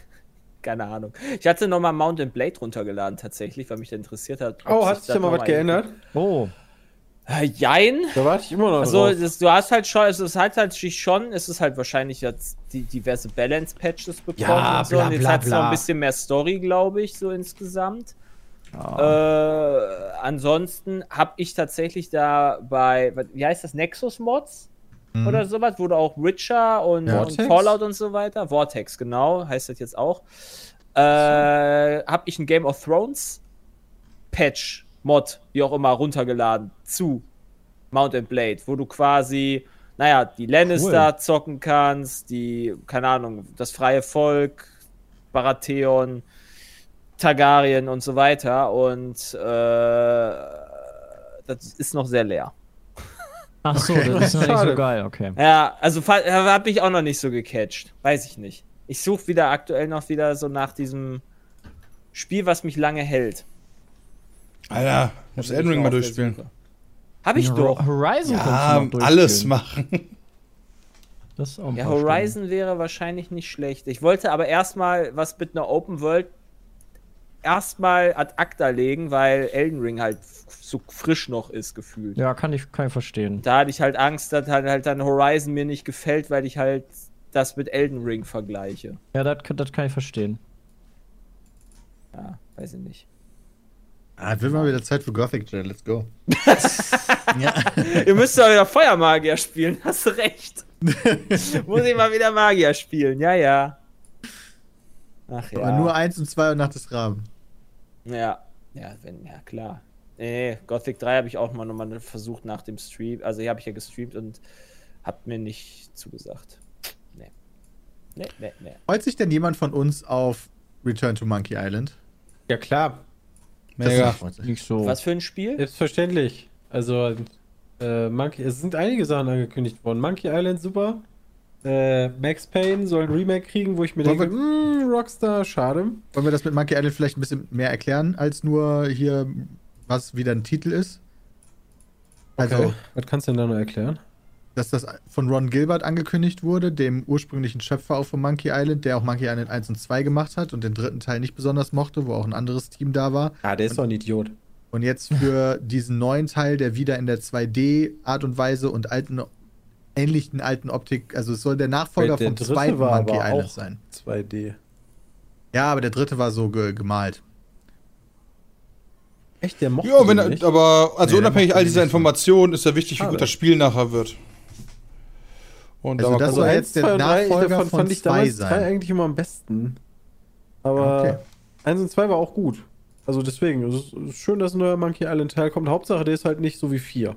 keine Ahnung. Ich hatte nochmal Mountain Blade runtergeladen tatsächlich, weil mich das interessiert hat. Oh, hat sich da mal noch was geändert? Oh, Äh, Jein. Da warte ich immer noch Also, drauf. das, du hast halt schon, es ist halt halt schon, es ist halt wahrscheinlich jetzt die diverse Balance-Patches bekommen Ja, und so. bla, und jetzt hat es noch ein bisschen mehr Story, glaube ich, so insgesamt. ja. Äh, ansonsten habe ich tatsächlich da bei, was- wie heißt das, Nexus Mods Mhm. oder sowas, wo du auch Witcher und, und? Fallout und so weiter, Vortex, genau, heißt das jetzt auch. Äh, habe ich ein Game of Thrones Patch, Mod, wie auch immer, runtergeladen zu Mount and Blade, wo du quasi, naja, die Lannister zocken kannst, die, keine Ahnung, das freie Volk, Baratheon, Targaryen und so weiter. Und äh, das ist noch sehr leer. Ach so, das ist noch nicht so geil, okay. Ja, also fa- hab mich auch noch nicht so gecatcht. Weiß ich nicht. Ich suche wieder aktuell noch wieder so nach diesem Spiel, was mich lange hält. Alter, muss Elden ich Ring mal durchspielen. Suche. Hab ich doch. Horizon Ja, kannst du noch alles machen. Das ist auch ein Ja, paar Horizon wäre wahrscheinlich nicht schlecht. Ich wollte aber erstmal was mit einer Open World erstmal ad acta legen, weil Elden Ring halt so frisch noch ist, gefühlt. Ja, kann ich, kann ich verstehen. Da hatte ich halt Angst, dass halt, halt dann Horizon mir nicht gefällt, weil ich halt das mit Elden Ring vergleiche. Ja, das, das kann ich verstehen. Ja, weiß ich nicht. Ah, wird mal wieder Zeit für Gothic, Jay. Let's go. Ihr müsst doch wieder Feuermagier spielen, hast du recht. Muss ich mal wieder Magier spielen, ja, ja. Ach ja. Aber nur eins und zwei und nach des Rahmen. Ja, ja, wenn, ja klar. Nee, Gothic 3 habe ich auch mal nochmal versucht nach dem Stream. Also hier habe ich ja gestreamt und hab mir nicht zugesagt. Nee. Nee, nee, nee. Freut sich denn jemand von uns auf Return to Monkey Island? Ja, klar. Mega. Nicht so. Was für ein Spiel? Selbstverständlich. Also, äh, Monkey, es sind einige Sachen angekündigt worden. Monkey Island, super. Äh, Max Payne soll ein Remake kriegen, wo ich mir Wollen denke, "Mm, Rockstar, schade. Wollen wir das mit Monkey Island vielleicht ein bisschen mehr erklären, als nur hier, was wieder ein Titel ist? Also, Okay. Was kannst du denn da noch erklären? dass das von Ron Gilbert angekündigt wurde, dem ursprünglichen Schöpfer auch von Monkey Island, der auch Monkey Island 1 und 2 gemacht hat und den dritten Teil nicht besonders mochte, wo auch ein anderes Team da war. Ah, der ist doch ein Idiot. Und jetzt für diesen neuen Teil, der wieder in der 2D-Art und Weise und alten, ähnlichen alten Optik, also es soll der Nachfolger Der vom dritte zweiten war Monkey aber Island auch sein. 2D. Ja, aber der dritte war so ge gemalt. Echt, der mochte Ja, wenn er, nicht? aber also Nee, unabhängig der all dieser. Informationen ist ja wichtig, wie Schade. gut das Spiel nachher wird. Und Also das soll jetzt der zwei Nachfolger davon von fand ich zwei damals sein. drei eigentlich immer am besten. Aber Okay. eins und zwei war auch gut. Also deswegen, es ist es ist schön, dass ein neuer Monkey Island Teil kommt. Hauptsache, der ist halt nicht so wie vier.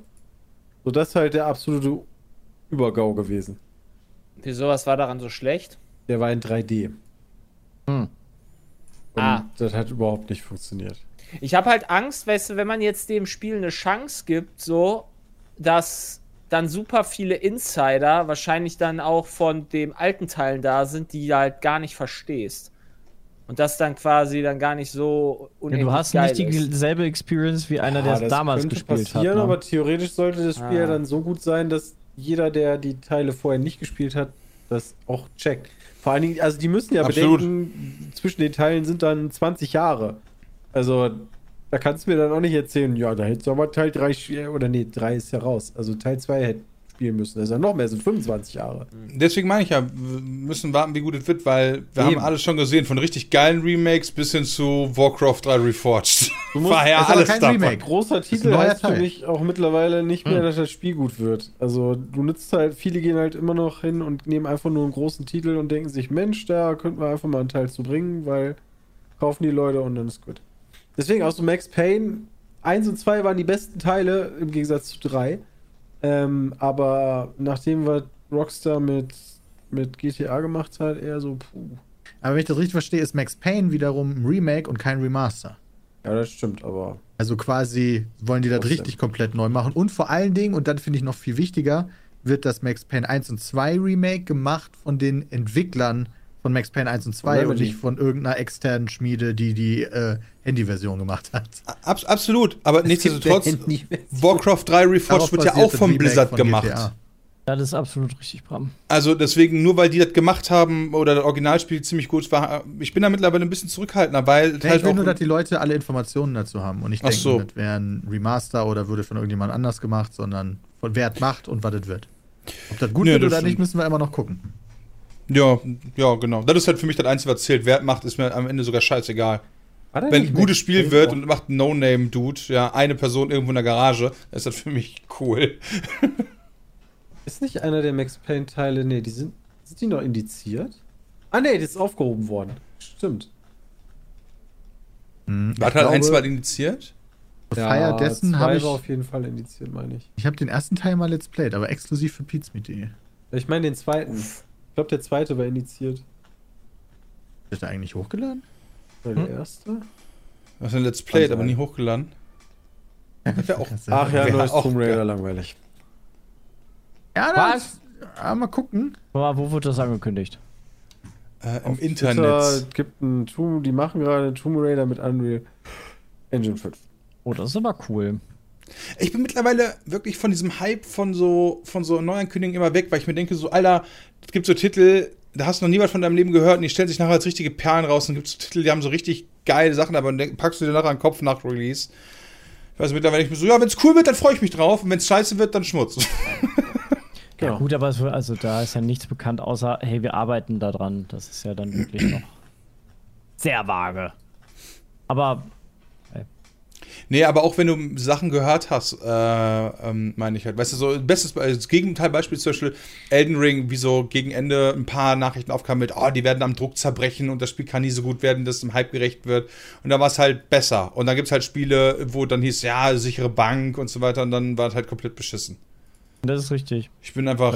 So, das ist halt der absolute Übergau gewesen. Wieso, was war daran so schlecht? Der war in 3D. Hm. Und Ah. das hat überhaupt nicht funktioniert. Ich habe halt Angst, weißt du, wenn man jetzt dem Spiel eine Chance gibt, so, dass dann super viele Insider wahrscheinlich dann auch von dem alten Teilen da sind, die du halt gar nicht verstehst. Und das dann quasi dann gar nicht so Ja, du hast geil nicht dieselbe Experience wie einer, der Ja, es das damals gespielt hat. passieren, Ne? aber theoretisch sollte das Spiel Ah. dann so gut sein, dass jeder, der die Teile vorher nicht gespielt hat, das auch checkt. Vor allen Dingen, also die müssen ja Absolut. bedenken, zwischen den Teilen sind dann 20 Jahre. Also, da kannst du mir dann auch nicht erzählen, ja, da hättest du aber Teil 3 oder nee, 3 ist ja raus. Also Teil 2 hätte spielen müssen. Das ist ja noch mehr, das sind 25 Jahre. Deswegen meine ich ja, wir müssen warten, wie gut es wird, weil wir Eben. haben alles schon gesehen, von richtig geilen Remakes bis hin zu Warcraft 3 Reforged. Du musst- War ja ist alles kein davon. Remake. Großer Titel heißt für mich auch mittlerweile nicht mehr, Hm. dass das Spiel gut wird. Also du nutzt halt, viele gehen halt immer noch hin und nehmen einfach nur einen großen Titel und denken sich, Mensch, da könnten wir einfach mal einen Teil zu bringen, weil kaufen die Leute und dann ist gut. Deswegen auch so Max Payne 1 und 2 waren die besten Teile im Gegensatz zu 3. Ähm, aber nachdem was Rockstar mit, mit GTA gemacht hat, eher so, puh. Aber wenn ich das richtig verstehe, ist Max Payne wiederum ein Remake und kein Remaster. Ja, das stimmt, aber Also quasi wollen die das Trotzdem. richtig komplett neu machen. Und vor allen Dingen, und dann finde ich noch viel wichtiger, wird das Max Payne 1 und 2 Remake gemacht von den Entwicklern von Max Payne 1 und 2 und nicht von irgendeiner externen Schmiede, die die äh, Handy-Version gemacht hat. Abs absolut, aber nichtsdestotrotz, gibt eine Warcraft 3 Reforged Darauf wird ja auch Remake Blizzard von gemacht. GTA. Das ist absolut richtig, Bram. Also deswegen, nur weil die das gemacht haben oder das Originalspiel ziemlich gut war, ich bin da mittlerweile ein bisschen zurückhaltender, weil Nee, halt ich will nur, dass die Leute alle Informationen dazu haben und nicht denken, so. das wäre ein Remaster oder würde von irgendjemand anders gemacht, sondern von wer es macht und was es wird. Ob das gut Nee, wird das oder stimmt. nicht, müssen wir immer noch gucken. Ja, ja, genau. Das ist halt für mich das Einzige, was zählt. Wer es macht, ist mir am Ende sogar scheißegal. Wenn ein gutes Spiel wird und macht ein No-Name-Dude, ja, eine Person irgendwo in der Garage, dann ist das für mich cool. Ist nicht einer der Max Payne-Teile, nee, die sind, sind die noch indiziert? Ah, nee, das ist aufgehoben worden. Stimmt. Hm, War halt ein, glaube, zwei indiziert? Feier dessen habe ich, war auf jeden Fall indiziert, meine ich. ich habe den ersten Teil mal Let's Played, aber exklusiv für Pizmeet.de. Ich meine den zweiten. Ich glaube, der zweite war indiziert. Ist der eigentlich hochgeladen? Hm? der erste? Das ist ein Let's Play, Kann aber sein. nie hochgeladen. Das wär auch, Ach ja, neues Tomb Raider, langweilig. Ja, das, ja, mal gucken. Aber wo wird das angekündigt? äh, im Auf Internet. Twitter gibt ein Tomb, die machen gerade einen Tomb Raider mit Unreal Engine 5. Oh, das ist aber cool. Ich bin mittlerweile wirklich von diesem Hype von so, von so Neuankündigungen immer weg, weil ich mir denke, so, Alter, es gibt so Titel, da hast du noch nie was von deinem Leben gehört und die stellen sich nachher als richtige Perlen raus und gibt so Titel, die haben so richtig geile Sachen, aber dann packst du dir nachher den Kopf nach Release. Ich weiß mittlerweile nicht mehr so, ja, wenn es cool wird, dann freue ich mich drauf und wenn es scheiße wird, dann Schmutz. Ja, Genau. gut, aber es, also da ist ja nichts bekannt, außer, hey, wir arbeiten da dran. Das ist ja dann wirklich noch sehr vage. Aber Nee, aber auch wenn du Sachen gehört hast, äh, ähm, meine ich halt. Weißt du, so bestes Be- das Gegenteilbeispiel zum Beispiel Elden Ring, wie so gegen Ende ein paar Nachrichten aufkamen mit, oh, die werden am Druck zerbrechen und das Spiel kann nie so gut werden, dass es dem Hype gerecht wird. Und da war es halt besser. Und dann gibt es halt Spiele, wo dann hieß, ja, sichere Bank und so weiter und dann war es halt komplett beschissen. das ist richtig. Ich bin einfach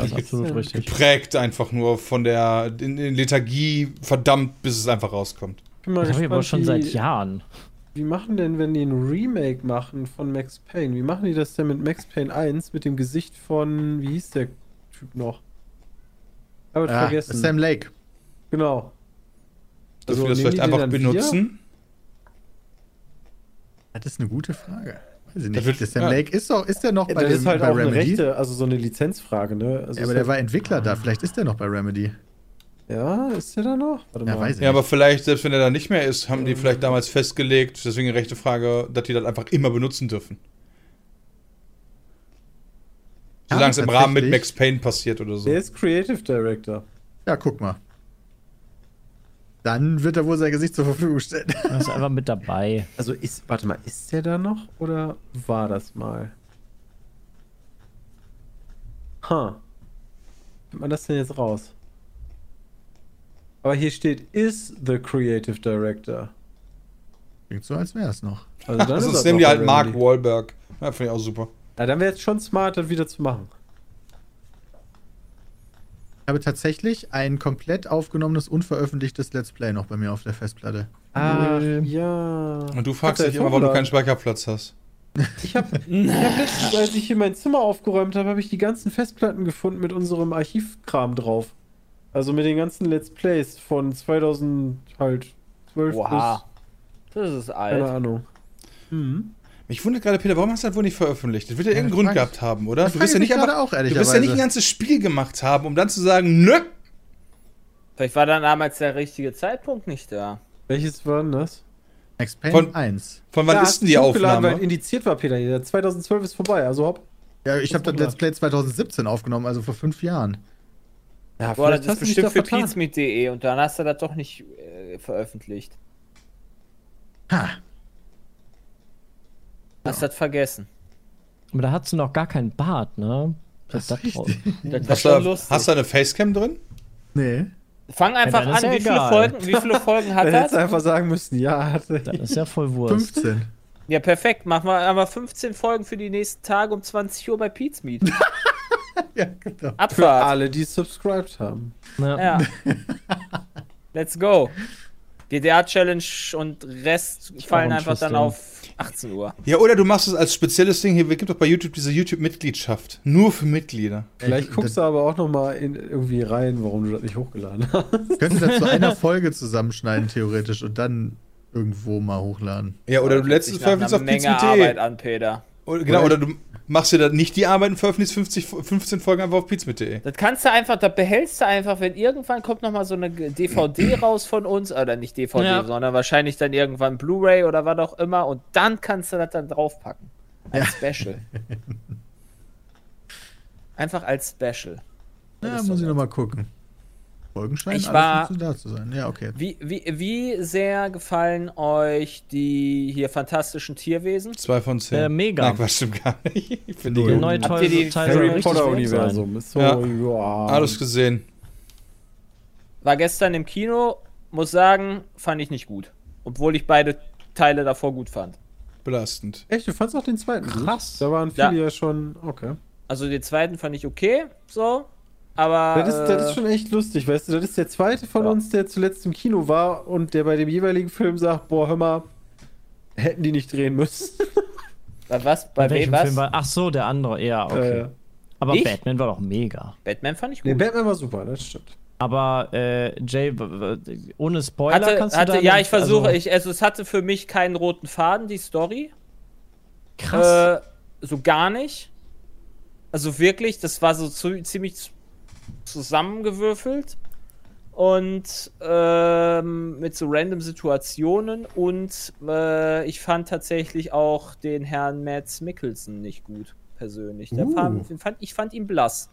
richtig. geprägt einfach nur von der in, in Lethargie, verdammt, bis es einfach rauskommt. Ich bin mal Das habe ich aber schon seit Jahren. Wie machen denn, wenn die ein Remake machen von Max Payne? Wie machen die das denn mit Max Payne 1 mit dem Gesicht von, wie hieß der Typ noch? Ich habe Ja, vergessen. Sam Lake. Genau. Dass Also wir das vielleicht einfach benutzen. Das ist eine gute Frage. Weiß ich Das nicht. wird- der Sam ja. Lake ist, doch, ist der noch bei, das dem, ist halt bei auch eine Remedy? Rechte, also so eine Lizenzfrage, ne? Also Ja, aber der war Entwickler da. Vielleicht ist der noch bei Remedy. Ja, ist der da noch? Warte Ja, weiß ich Ja, aber vielleicht, selbst wenn er da nicht mehr ist, haben die vielleicht damals festgelegt, deswegen eine rechte Frage, dass die das einfach immer benutzen dürfen. Ja, Solange es im Rahmen mit. Max Payne passiert oder so. Der ist Creative Director. Ja, guck mal. Dann wird er wohl sein Gesicht zur Verfügung stellen. Das ist einfach mit dabei. Also ist, warte mal, ist der da noch oder war das mal? Ha. Findet man das denn jetzt raus? Aber hier steht, is the Creative Director. Klingt so, als wäre es noch. Also dann Also ist das das nehmen die halt Mark. Wahlberg. Ja, finde ich auch super. Ja, dann wäre es schon smart, das wieder zu machen. Ich habe tatsächlich ein komplett aufgenommenes, unveröffentlichtes Let's Play noch bei mir auf der Festplatte. Ähm. ja. Und du fragst dich immer, warum du keinen Speicherplatz hast. Ich habe hab letztens, als ich hier mein Zimmer aufgeräumt habe, habe ich die ganzen Festplatten gefunden mit unserem Archivkram drauf. Also mit den ganzen Let's Plays von 2000 halt 12 Wow. Das ist bis, keine alt. Ahnung. Mhm. Mich wundert gerade, Peter, warum hast du das wohl nicht veröffentlicht? Das wird ja Ja, irgendeinen Grund gehabt haben, oder? Das Du wirst ja nicht einfach. gerade auch, Du wirst ja nicht ein ganzes Spiel gemacht haben, um dann zu sagen, nö. Vielleicht war dann damals der richtige Zeitpunkt nicht da. Welches war denn das? Max Payne Von- 1. Von wann Ja, ist denn die Aufnahme? Weil indiziert war Peter hier. 2012 ist vorbei, also hopp. Ja, ich habe das Let's Play 2017 aufgenommen, also vor fünf Jahren. Ja, Boah, das ist bestimmt für pizmeet.de und dann hast du das doch nicht äh, veröffentlicht. Ha. Hast das vergessen. Aber da hast du noch gar keinen Bart, ne? Das Das. Das ist Hast du, hast du eine Facecam drin? Nee. Fang einfach ist an, ja wie viele. Folgen, wie viele Folgen hat Dann hättest du das? einfach sagen müssen, ja, hatte Das ist ja voll Wurst. 15. Ja, perfekt. Machen wir aber 15 Folgen für die nächsten Tage um 20 Uhr bei Pete's Meet. ja, genau. Für Abfahrt. alle, die subscribed haben. Ja. Ja. Let's go. GTA-Challenge und Rest fallen ein einfach dann auf 18 Uhr. Ja, oder du machst es als spezielles Ding hier. Es gibt doch bei YouTube diese YouTube-Mitgliedschaft. Nur für Mitglieder. Vielleicht guckst du aber auch noch mal in irgendwie rein, warum du das nicht hochgeladen hast. Könntest du das zu einer Folge zusammenschneiden, theoretisch, und dann irgendwo mal hochladen. Ja, oder du letztes veröffentlichst auf Menge Arbeit an, Peter. Oder, genau, oder du machst dir dann nicht die Arbeit und veröffentlichst 50, 15 Folgen einfach auf pizza.de. Das kannst du einfach, das behältst du einfach, wenn irgendwann kommt noch mal so eine DVD raus von uns, oder nicht DVD, Ja. sondern wahrscheinlich dann irgendwann Blu-ray oder was auch immer und dann kannst du das dann draufpacken. Als Special. Einfach als Special. Das Ja, muss ich nochmal gucken. Folgen scheinen Ich alles war- nicht so da zu sein. Ja, okay. Wie, wie, wie sehr gefallen euch die hier fantastischen Tierwesen? Zwei von zehn. Äh, mega. Nein, Quatsch, stimmt gar nicht. Ich finde Der die neue Teil, Harry Potter Universum ist so, Ja. ja. alles gesehen. War gestern im Kino, muss sagen, fand ich nicht gut. Obwohl ich beide Teile davor gut fand. Belastend. Echt, du fandst auch den zweiten? Krass. Da waren Ja. viele ja, schon, okay. Also den zweiten fand ich okay, so. Aber. Das ist, das äh, ist schon echt lustig, weißt du, das ist der zweite von Ja. uns, der zuletzt im Kino war und der bei dem jeweiligen Film sagt, boah, hör mal, hätten die nicht drehen müssen. Bei was? Bei welchem wem was? Film war? Ach so, der andere. Ja, okay. Äh, Aber Ich? Batman war doch mega. Batman fand ich nee, gut. Batman war super, das stimmt. Aber äh, Jay, ohne Spoiler hatte, kannst du hatte, da ja, noch- ich versuche, also, ich, also es hatte für mich keinen roten Faden, die Story. krass. Äh, so gar nicht. Also wirklich, das war so zu, ziemlich zusammengewürfelt. Und ähm, mit so random Situationen. Und äh, ich fand tatsächlich auch den Herrn Mads Mikkelsen nicht gut, persönlich. Der Uh. fand, fand, ich fand ihn blass.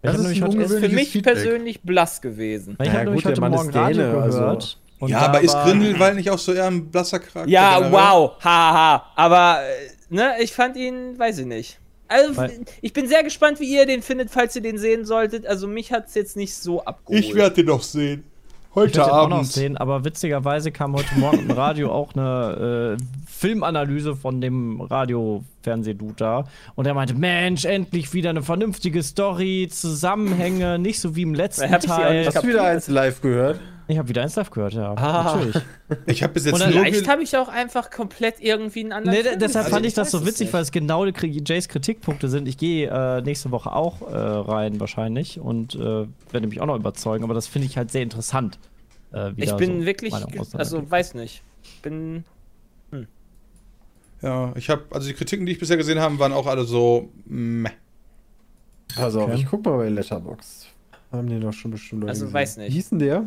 ich das habe ist nämlich ein heute, Er ist für mich Feedback. persönlich blass gewesen. ich Ja, hab nämlich gut, heute Morgen Radio Däne, also- gehört. und ja, aber ist Grindelwald nicht auch so eher ein blasser Charakter? Ja, generell? wow, haha. Aber, äh, ne, ich fand ihn, weiß ich nicht. Also, Weil- ich bin sehr gespannt, wie ihr den findet, falls ihr den sehen solltet. Also, mich hat es jetzt nicht so abgeholt. Ich werde den noch sehen. Ich Heute werde den auch noch Abend. sehen, aber witzigerweise kam heute Morgen im Radio auch eine äh, Filmanalyse von dem Radio-Fernsehdude da. Und er meinte, Mensch, endlich wieder eine vernünftige Story, Zusammenhänge, nicht so wie im letzten ich Teil. Hast du wieder eins live gehört? Ich habe wieder eins live gehört, ja. Ah. Natürlich. Ich habe bis jetzt nur. Vielleicht habe ich auch einfach komplett irgendwie einen anderen Nee, Film deshalb gesehen. fand ich das so witzig, nicht. weil es genau Jays Kritikpunkte sind. Ich gehe äh, nächste Woche auch äh, rein wahrscheinlich und äh, werde mich auch noch überzeugen, aber das finde ich halt sehr interessant. Äh, wie Ich bin so wirklich, also, weiß nicht. Ich bin, Ja, ich habe, also die Kritiken, die ich bisher gesehen habe, waren auch alle so. Meh. Pass auf, Okay. ich guck mal bei Letterbox. Haben die doch schon bestimmt Also, gesehen. weiß nicht. Wie hieß denn der?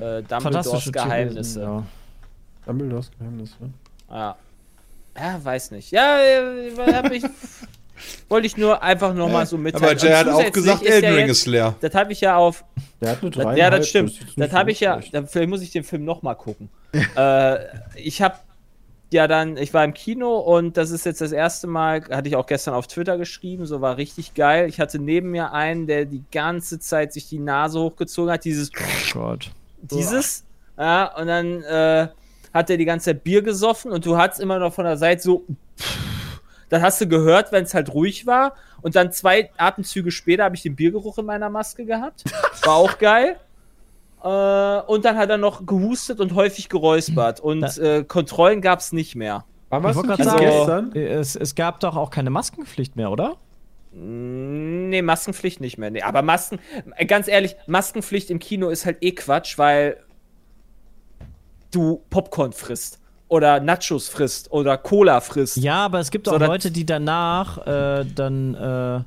Äh, Dumbledores Fantastische Geheimnisse. Ja. Dumbledores Geheimnis, ne? Ja. Ja, weiß nicht. Ja, äh, hab ich. Wollte ich nur einfach noch mal so mitteilen. Aber Jay hat auch gesagt, Elden Ring jetzt- ist leer. Das habe ich ja auf. Der hat eine Das, 3,5. ja, das stimmt. ist jetzt Das nicht habe ich ja. schlecht. Da, vielleicht muss ich den Film noch mal gucken. äh, ich habe ja dann, ich war im Kino und das ist jetzt das erste Mal, hatte ich auch gestern auf Twitter geschrieben, so war richtig geil. Ich hatte neben mir einen, der die ganze Zeit sich die Nase hochgezogen hat, dieses Oh Gott. Dieses, ja, und dann äh, hat er die ganze Zeit Bier gesoffen und du hattest immer noch von der Seite so, das hast du gehört, wenn es halt ruhig war. Und dann zwei Atemzüge später habe ich den Biergeruch in meiner Maske gehabt. War auch geil. Äh, und dann hat er noch gehustet und häufig geräuspert. Und äh, Kontrollen gab es nicht mehr. Wann warst du gerade sagen, gestern? es, es gab doch auch keine Maskenpflicht mehr, oder? Nee, Maskenpflicht nicht mehr. Nee, aber Masken, äh, ganz ehrlich, Maskenpflicht im Kino ist halt eh Quatsch, weil du Popcorn frisst oder Nachos frisst oder Cola frisst. Ja, aber es gibt auch Leute, die danach äh, dann äh,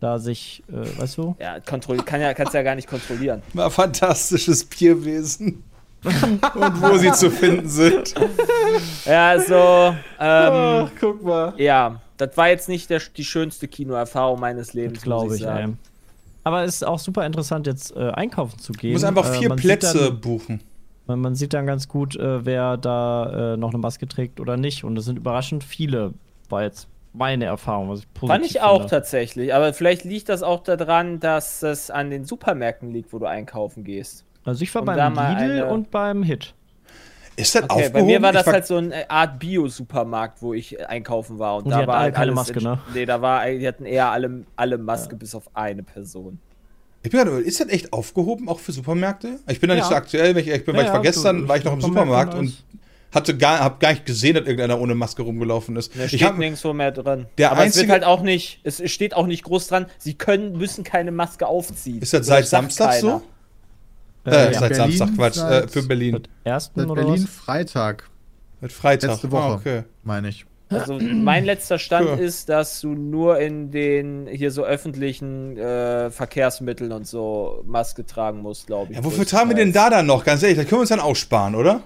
da sich, äh, weißt du? Ja, kontroll kann ja, kannst ja gar nicht kontrollieren. War fantastisches Bierwesen. und wo sie zu finden sind. Ja, so, ähm, Ach, guck mal. ja, das war jetzt nicht der, die schönste Kinoerfahrung meines Lebens, glaube ich, ich ey. sagen. Aber es ist auch super interessant, jetzt äh, einkaufen zu gehen. Du musst einfach Äh, vier sieht Plätze Dann, buchen. man, man sieht dann ganz gut, äh, wer da äh, noch eine Maske trägt oder nicht. Und es sind überraschend viele, war jetzt meine Erfahrung, was ich positiv Fand ich auch finde. tatsächlich, aber vielleicht liegt das auch daran, dass es an den Supermärkten liegt, wo du einkaufen gehst. Also ich war da beim Lidl eine- und beim Hit. Ist das Okay, aufgehoben? bei mir war das Ich halt so eine Art Bio-Supermarkt, wo ich einkaufen war. Und, Und die da hatten war alle halt keine Maske, ne? Nee, da war, die hatten eher alle, alle Maske bis auf eine Person. Ich bin gerade, ist das echt aufgehoben, auch für Supermärkte? Ich bin da nicht Ja. so aktuell, weil ich, ich bin, weil Ja, ich war ja, gestern, du- war ich noch im Supermarkt und und hatte gar, hab gar nicht gesehen, dass irgendeiner ohne Maske rumgelaufen ist. Da Ich steht hab, nirgendwo mehr drin. Der Aber es einzige- wird halt auch nicht, es steht auch nicht groß dran, sie können, müssen keine Maske aufziehen. ist das Oder seit Samstag keiner. so? Äh, ja. seit Berlin Samstag, Quatsch, äh, seit- für Berlin. Seit ersten Seit oder Berlin was? Freitag, Mit Freitag. letzte Woche, Ah, okay. meine ich. Also mein letzter Stand Ja. ist, dass du nur in den hier so öffentlichen äh, Verkehrsmitteln und so Maske tragen musst, glaube ich. Ja, wofür tragen wir denn da dann noch? Ganz ehrlich, das können wir uns dann aussparen, oder?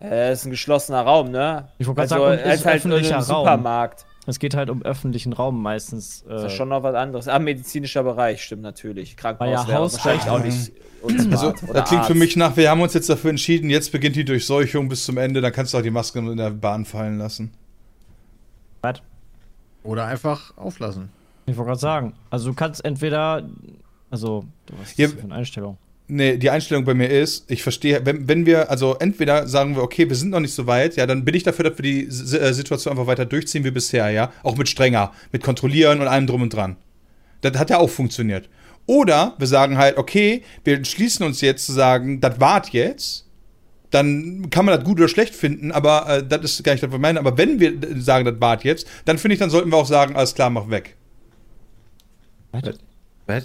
Äh, ist ein geschlossener Raum, ne? Ich wollte gerade also, sagen, ist halt in öffentlicher einem Raum. Supermarkt. Es geht halt um öffentlichen Raum meistens. Äh, Ist ja schon noch was anderes. Ah, medizinischer Bereich, stimmt natürlich. Krankenhaus ja wahrscheinlich auch nicht unsmart. Also, das klingt für Arzt. mich nach, wir haben uns jetzt dafür entschieden, jetzt beginnt die Durchseuchung bis zum Ende, dann kannst du auch die Maske in der Bahn fallen lassen. was? Oder einfach auflassen. Ich wollte gerade sagen. Also du kannst entweder. Also, was ist Ja, das für eine Einstellung? Nee, die Einstellung bei mir ist, ich verstehe, wenn, wenn wir, also entweder sagen wir, okay, wir sind noch nicht so weit, ja, dann bin ich dafür, dass wir die S äh, Situation einfach weiter durchziehen wie bisher, ja. Auch mit strenger, mit kontrollieren und allem drum und dran. Das hat ja auch funktioniert. Oder wir sagen halt, okay, wir entschließen uns jetzt zu sagen, das wart jetzt. Dann kann man das gut oder schlecht finden, aber äh, das ist gar nicht das, was ich meine. Aber wenn wir äh, sagen, das wart jetzt, dann finde ich, dann sollten wir auch sagen, alles klar, mach weg.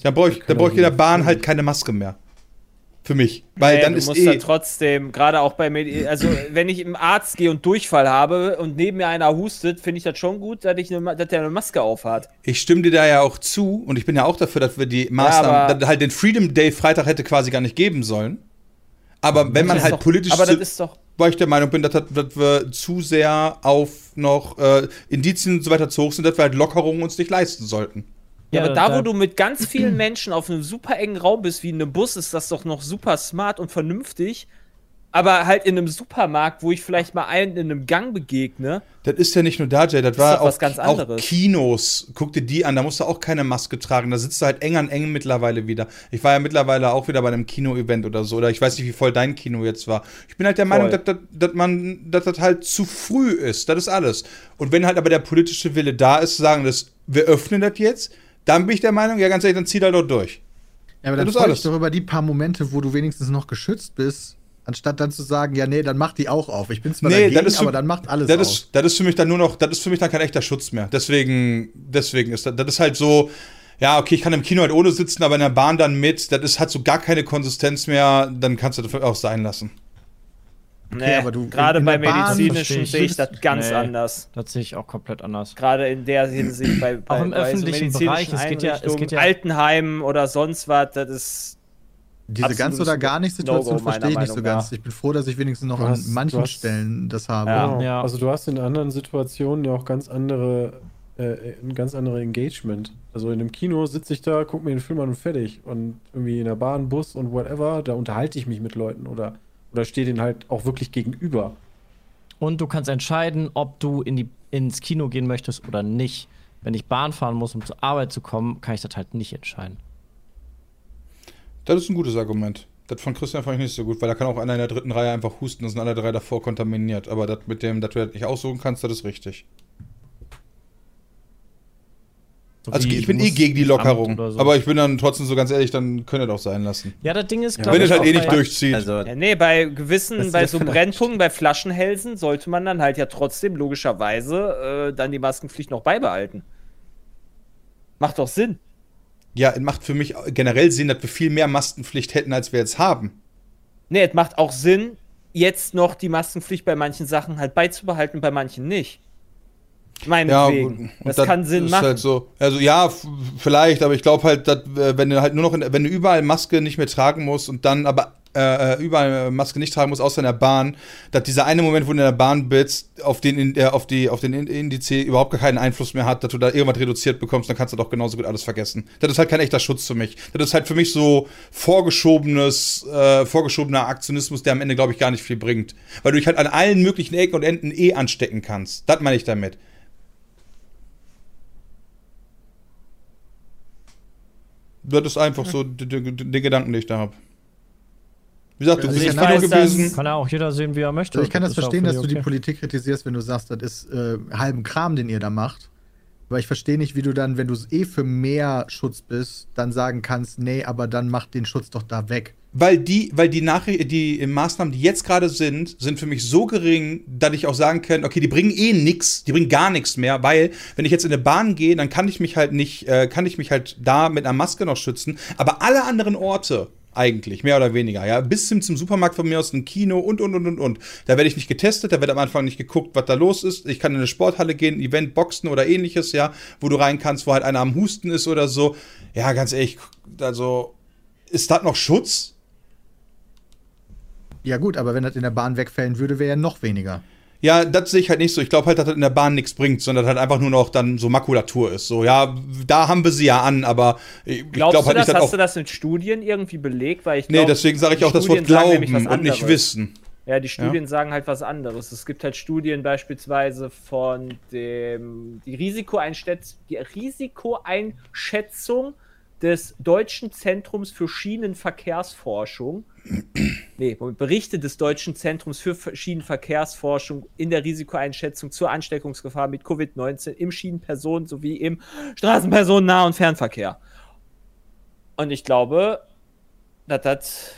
Dann brauche ich, dann brauch ich in der Bahn halt keine Maske mehr. Für mich. Weil Nee, dann du ist musst eh. dann trotzdem, gerade auch bei Medi also wenn ich im Arzt gehe und Durchfall habe und neben mir einer hustet, finde ich das schon gut, dass, ich eine, Ma- dass der eine Maske aufhat. Ich stimme dir da ja auch zu und ich bin ja auch dafür, dass wir die Maßnahmen, dass halt den Freedom Day Freitag hätte quasi gar nicht geben sollen. Aber wenn man halt doch, politisch, Aber das ist doch. weil ich der Meinung bin, dass, dass, dass wir zu sehr auf noch äh, Indizien und so weiter zu hoch sind, dass wir halt Lockerungen uns nicht leisten sollten. Ja, Ja, aber da, da- wo du mit ganz vielen Menschen auf einem super engen Raum bist, wie in einem Bus, ist das doch noch super smart und vernünftig. Aber halt in einem Supermarkt, wo ich vielleicht mal einen in einem Gang begegne, Das ist ja nicht nur da, Jay, das war doch auch, was ganz auch. Kinos. Guck dir die an, da musst du auch keine Maske tragen. Da sitzt du halt eng an eng mittlerweile wieder. Ich war ja mittlerweile auch wieder bei einem Kino-Event oder so. Oder ich weiß nicht, wie voll dein Kino jetzt war. Ich bin halt der Meinung, dass, dass, dass man, dass das halt zu früh ist. Das ist alles. Und wenn halt aber der politische Wille da ist, zu sagen, dass wir öffnen das jetzt, dann bin ich der Meinung, ja ganz ehrlich, dann zieh da doch durch. Ja, aber dann Das ist freu alles. dich doch über die paar Momente, wo du wenigstens noch geschützt bist, anstatt dann zu sagen, ja, nee, dann mach die auch auf. Ich bin zwar Nee, dagegen, für- aber dann macht alles Das auf. ist, das ist für mich dann nur noch, das ist für mich dann kein echter Schutz mehr. Deswegen, deswegen ist das, das ist halt so, ja, okay, ich kann im Kino halt ohne sitzen, aber in der Bahn dann mit, das ist, hat so gar keine Konsistenz mehr, dann kannst du das auch sein lassen. Nee, aber du- gerade bei medizinischen sehe ich das ganz Nee. anders. Das sehe ich auch komplett anders. Gerade in der Hinsicht bei, bei, im bei öffentlichen so Bereich, medizinischen es geht ja- es geht ja- Altenheimen oder sonst was, das ist Diese ganz oder gar nicht Situation meiner verstehe ich nicht so ganz. nach. Ich bin froh, dass ich wenigstens noch hast- an manchen hast- Stellen das habe. Ja. Genau. Ja. Also du hast in anderen Situationen ja auch ganz andere, äh, ein ganz andere Engagement. Also in einem Kino sitze ich da, gucke mir den Film an und fertig. Und irgendwie in der Bahn, Bus und whatever, da unterhalte ich mich mit Leuten oder, oder stehe denen halt auch wirklich gegenüber. Und du kannst entscheiden, ob du in die, ins Kino gehen möchtest oder nicht. Wenn ich Bahn fahren muss, um zur Arbeit zu kommen, kann ich das halt nicht entscheiden. Das ist ein gutes Argument. Das von Christian fand ich nicht so gut, weil da kann auch einer in der dritten Reihe einfach husten, da sind alle drei davor kontaminiert. Aber das mit dem, dass du das nicht aussuchen kannst, das ist richtig. So Also ich bin eh gegen die Lockerung. so. Aber ich bin dann trotzdem so ganz ehrlich, dann könnt ihr doch sein lassen. ja, das Ding ist, Ja, glaub Wenn ich, ihr halt eh nicht durchzieht. Also, Ja, nee, bei gewissen, bei so. Brennpunkten, bei Flaschenhälsen sollte man dann halt ja trotzdem logischerweise äh, dann die Maskenpflicht noch beibehalten. Macht doch Sinn. Ja, es macht für mich generell Sinn, dass wir viel mehr Maskenpflicht hätten, als wir jetzt haben. Nee, es macht auch Sinn, jetzt noch die Maskenpflicht bei manchen Sachen halt beizubehalten, bei manchen nicht. Meinetwegen. gut. Und das kann Sinn machen. Halt so, also ja, vielleicht, aber ich glaube halt, dass, äh, wenn du halt nur noch, in, wenn du überall Maske nicht mehr tragen musst und dann, aber äh, überall Maske nicht tragen musst, außer in der Bahn, dass dieser eine Moment, wo du in der Bahn bist, auf den, äh, auf die, auf den Indiz überhaupt gar keinen Einfluss mehr hat, dass du da irgendwas reduziert bekommst, dann kannst du doch genauso gut alles vergessen. Das ist halt kein echter Schutz für mich. Das ist halt für mich so vorgeschobenes, äh, vorgeschobener Aktionismus, der am Ende, glaube ich, gar nicht viel bringt. Weil du dich halt an allen möglichen Ecken und Enden eh anstecken kannst. Das meine ich damit. Das ist einfach so den Gedanken, den ich da habe. Wie gesagt, du Also bist ich weiß, gewesen. Kann ja auch jeder sehen, wie er möchte. Also ich kann das ja verstehen, dass völlig du die okay. Politik kritisierst, wenn du sagst, das ist äh, halben Kram, den ihr da macht. Aber ich verstehe nicht, wie du dann, wenn du eh für mehr Schutz bist, dann sagen kannst, nee, aber dann mach den Schutz doch da weg. Weil die, weil die Nachricht, die Maßnahmen, die jetzt gerade sind, sind für mich so gering, dass ich auch sagen kann, okay, die bringen eh nix, die bringen gar nichts mehr, weil wenn ich jetzt in eine Bahn gehe, dann kann ich mich halt nicht, äh, kann ich mich halt da mit einer Maske noch schützen. Aber alle anderen Orte eigentlich, mehr oder weniger, ja, bis hin zum Supermarkt von mir aus, ein Kino und und und und und. Da werde ich nicht getestet, da wird am Anfang nicht geguckt, was da los ist. Ich kann in eine Sporthalle gehen, ein Event, Boxen oder ähnliches, ja, wo du rein kannst, wo halt einer am Husten ist oder so. Ja, ganz ehrlich, also ist das noch Schutz? Ja gut, aber wenn das in der Bahn wegfällen würde, wäre ja noch weniger. Ja, das sehe ich halt nicht so. Ich glaube halt, dass das in der Bahn nichts bringt, sondern halt einfach nur noch dann so Makulatur ist. So, ja, da haben wir sie ja an, aber ich, glaube halt das? nicht, dass Hast du das mit Studien irgendwie belegt? Weil ich nee, glaub, deswegen sage ich auch das Wort Glauben und nicht. Wissen. Ja, die Studien sagen halt was anderes. Es gibt halt Studien beispielsweise von dem die Risikoeinschätz die Risikoeinschätzung des Deutschen Zentrums für Schienenverkehrsforschung. Nee, Berichte des Deutschen Zentrums für Schienenverkehrsforschung in der Risikoeinschätzung zur Ansteckungsgefahr mit Covid-19 im Schienenpersonen- sowie im Straßenpersonennah- und Fernverkehr. Und ich glaube, dass das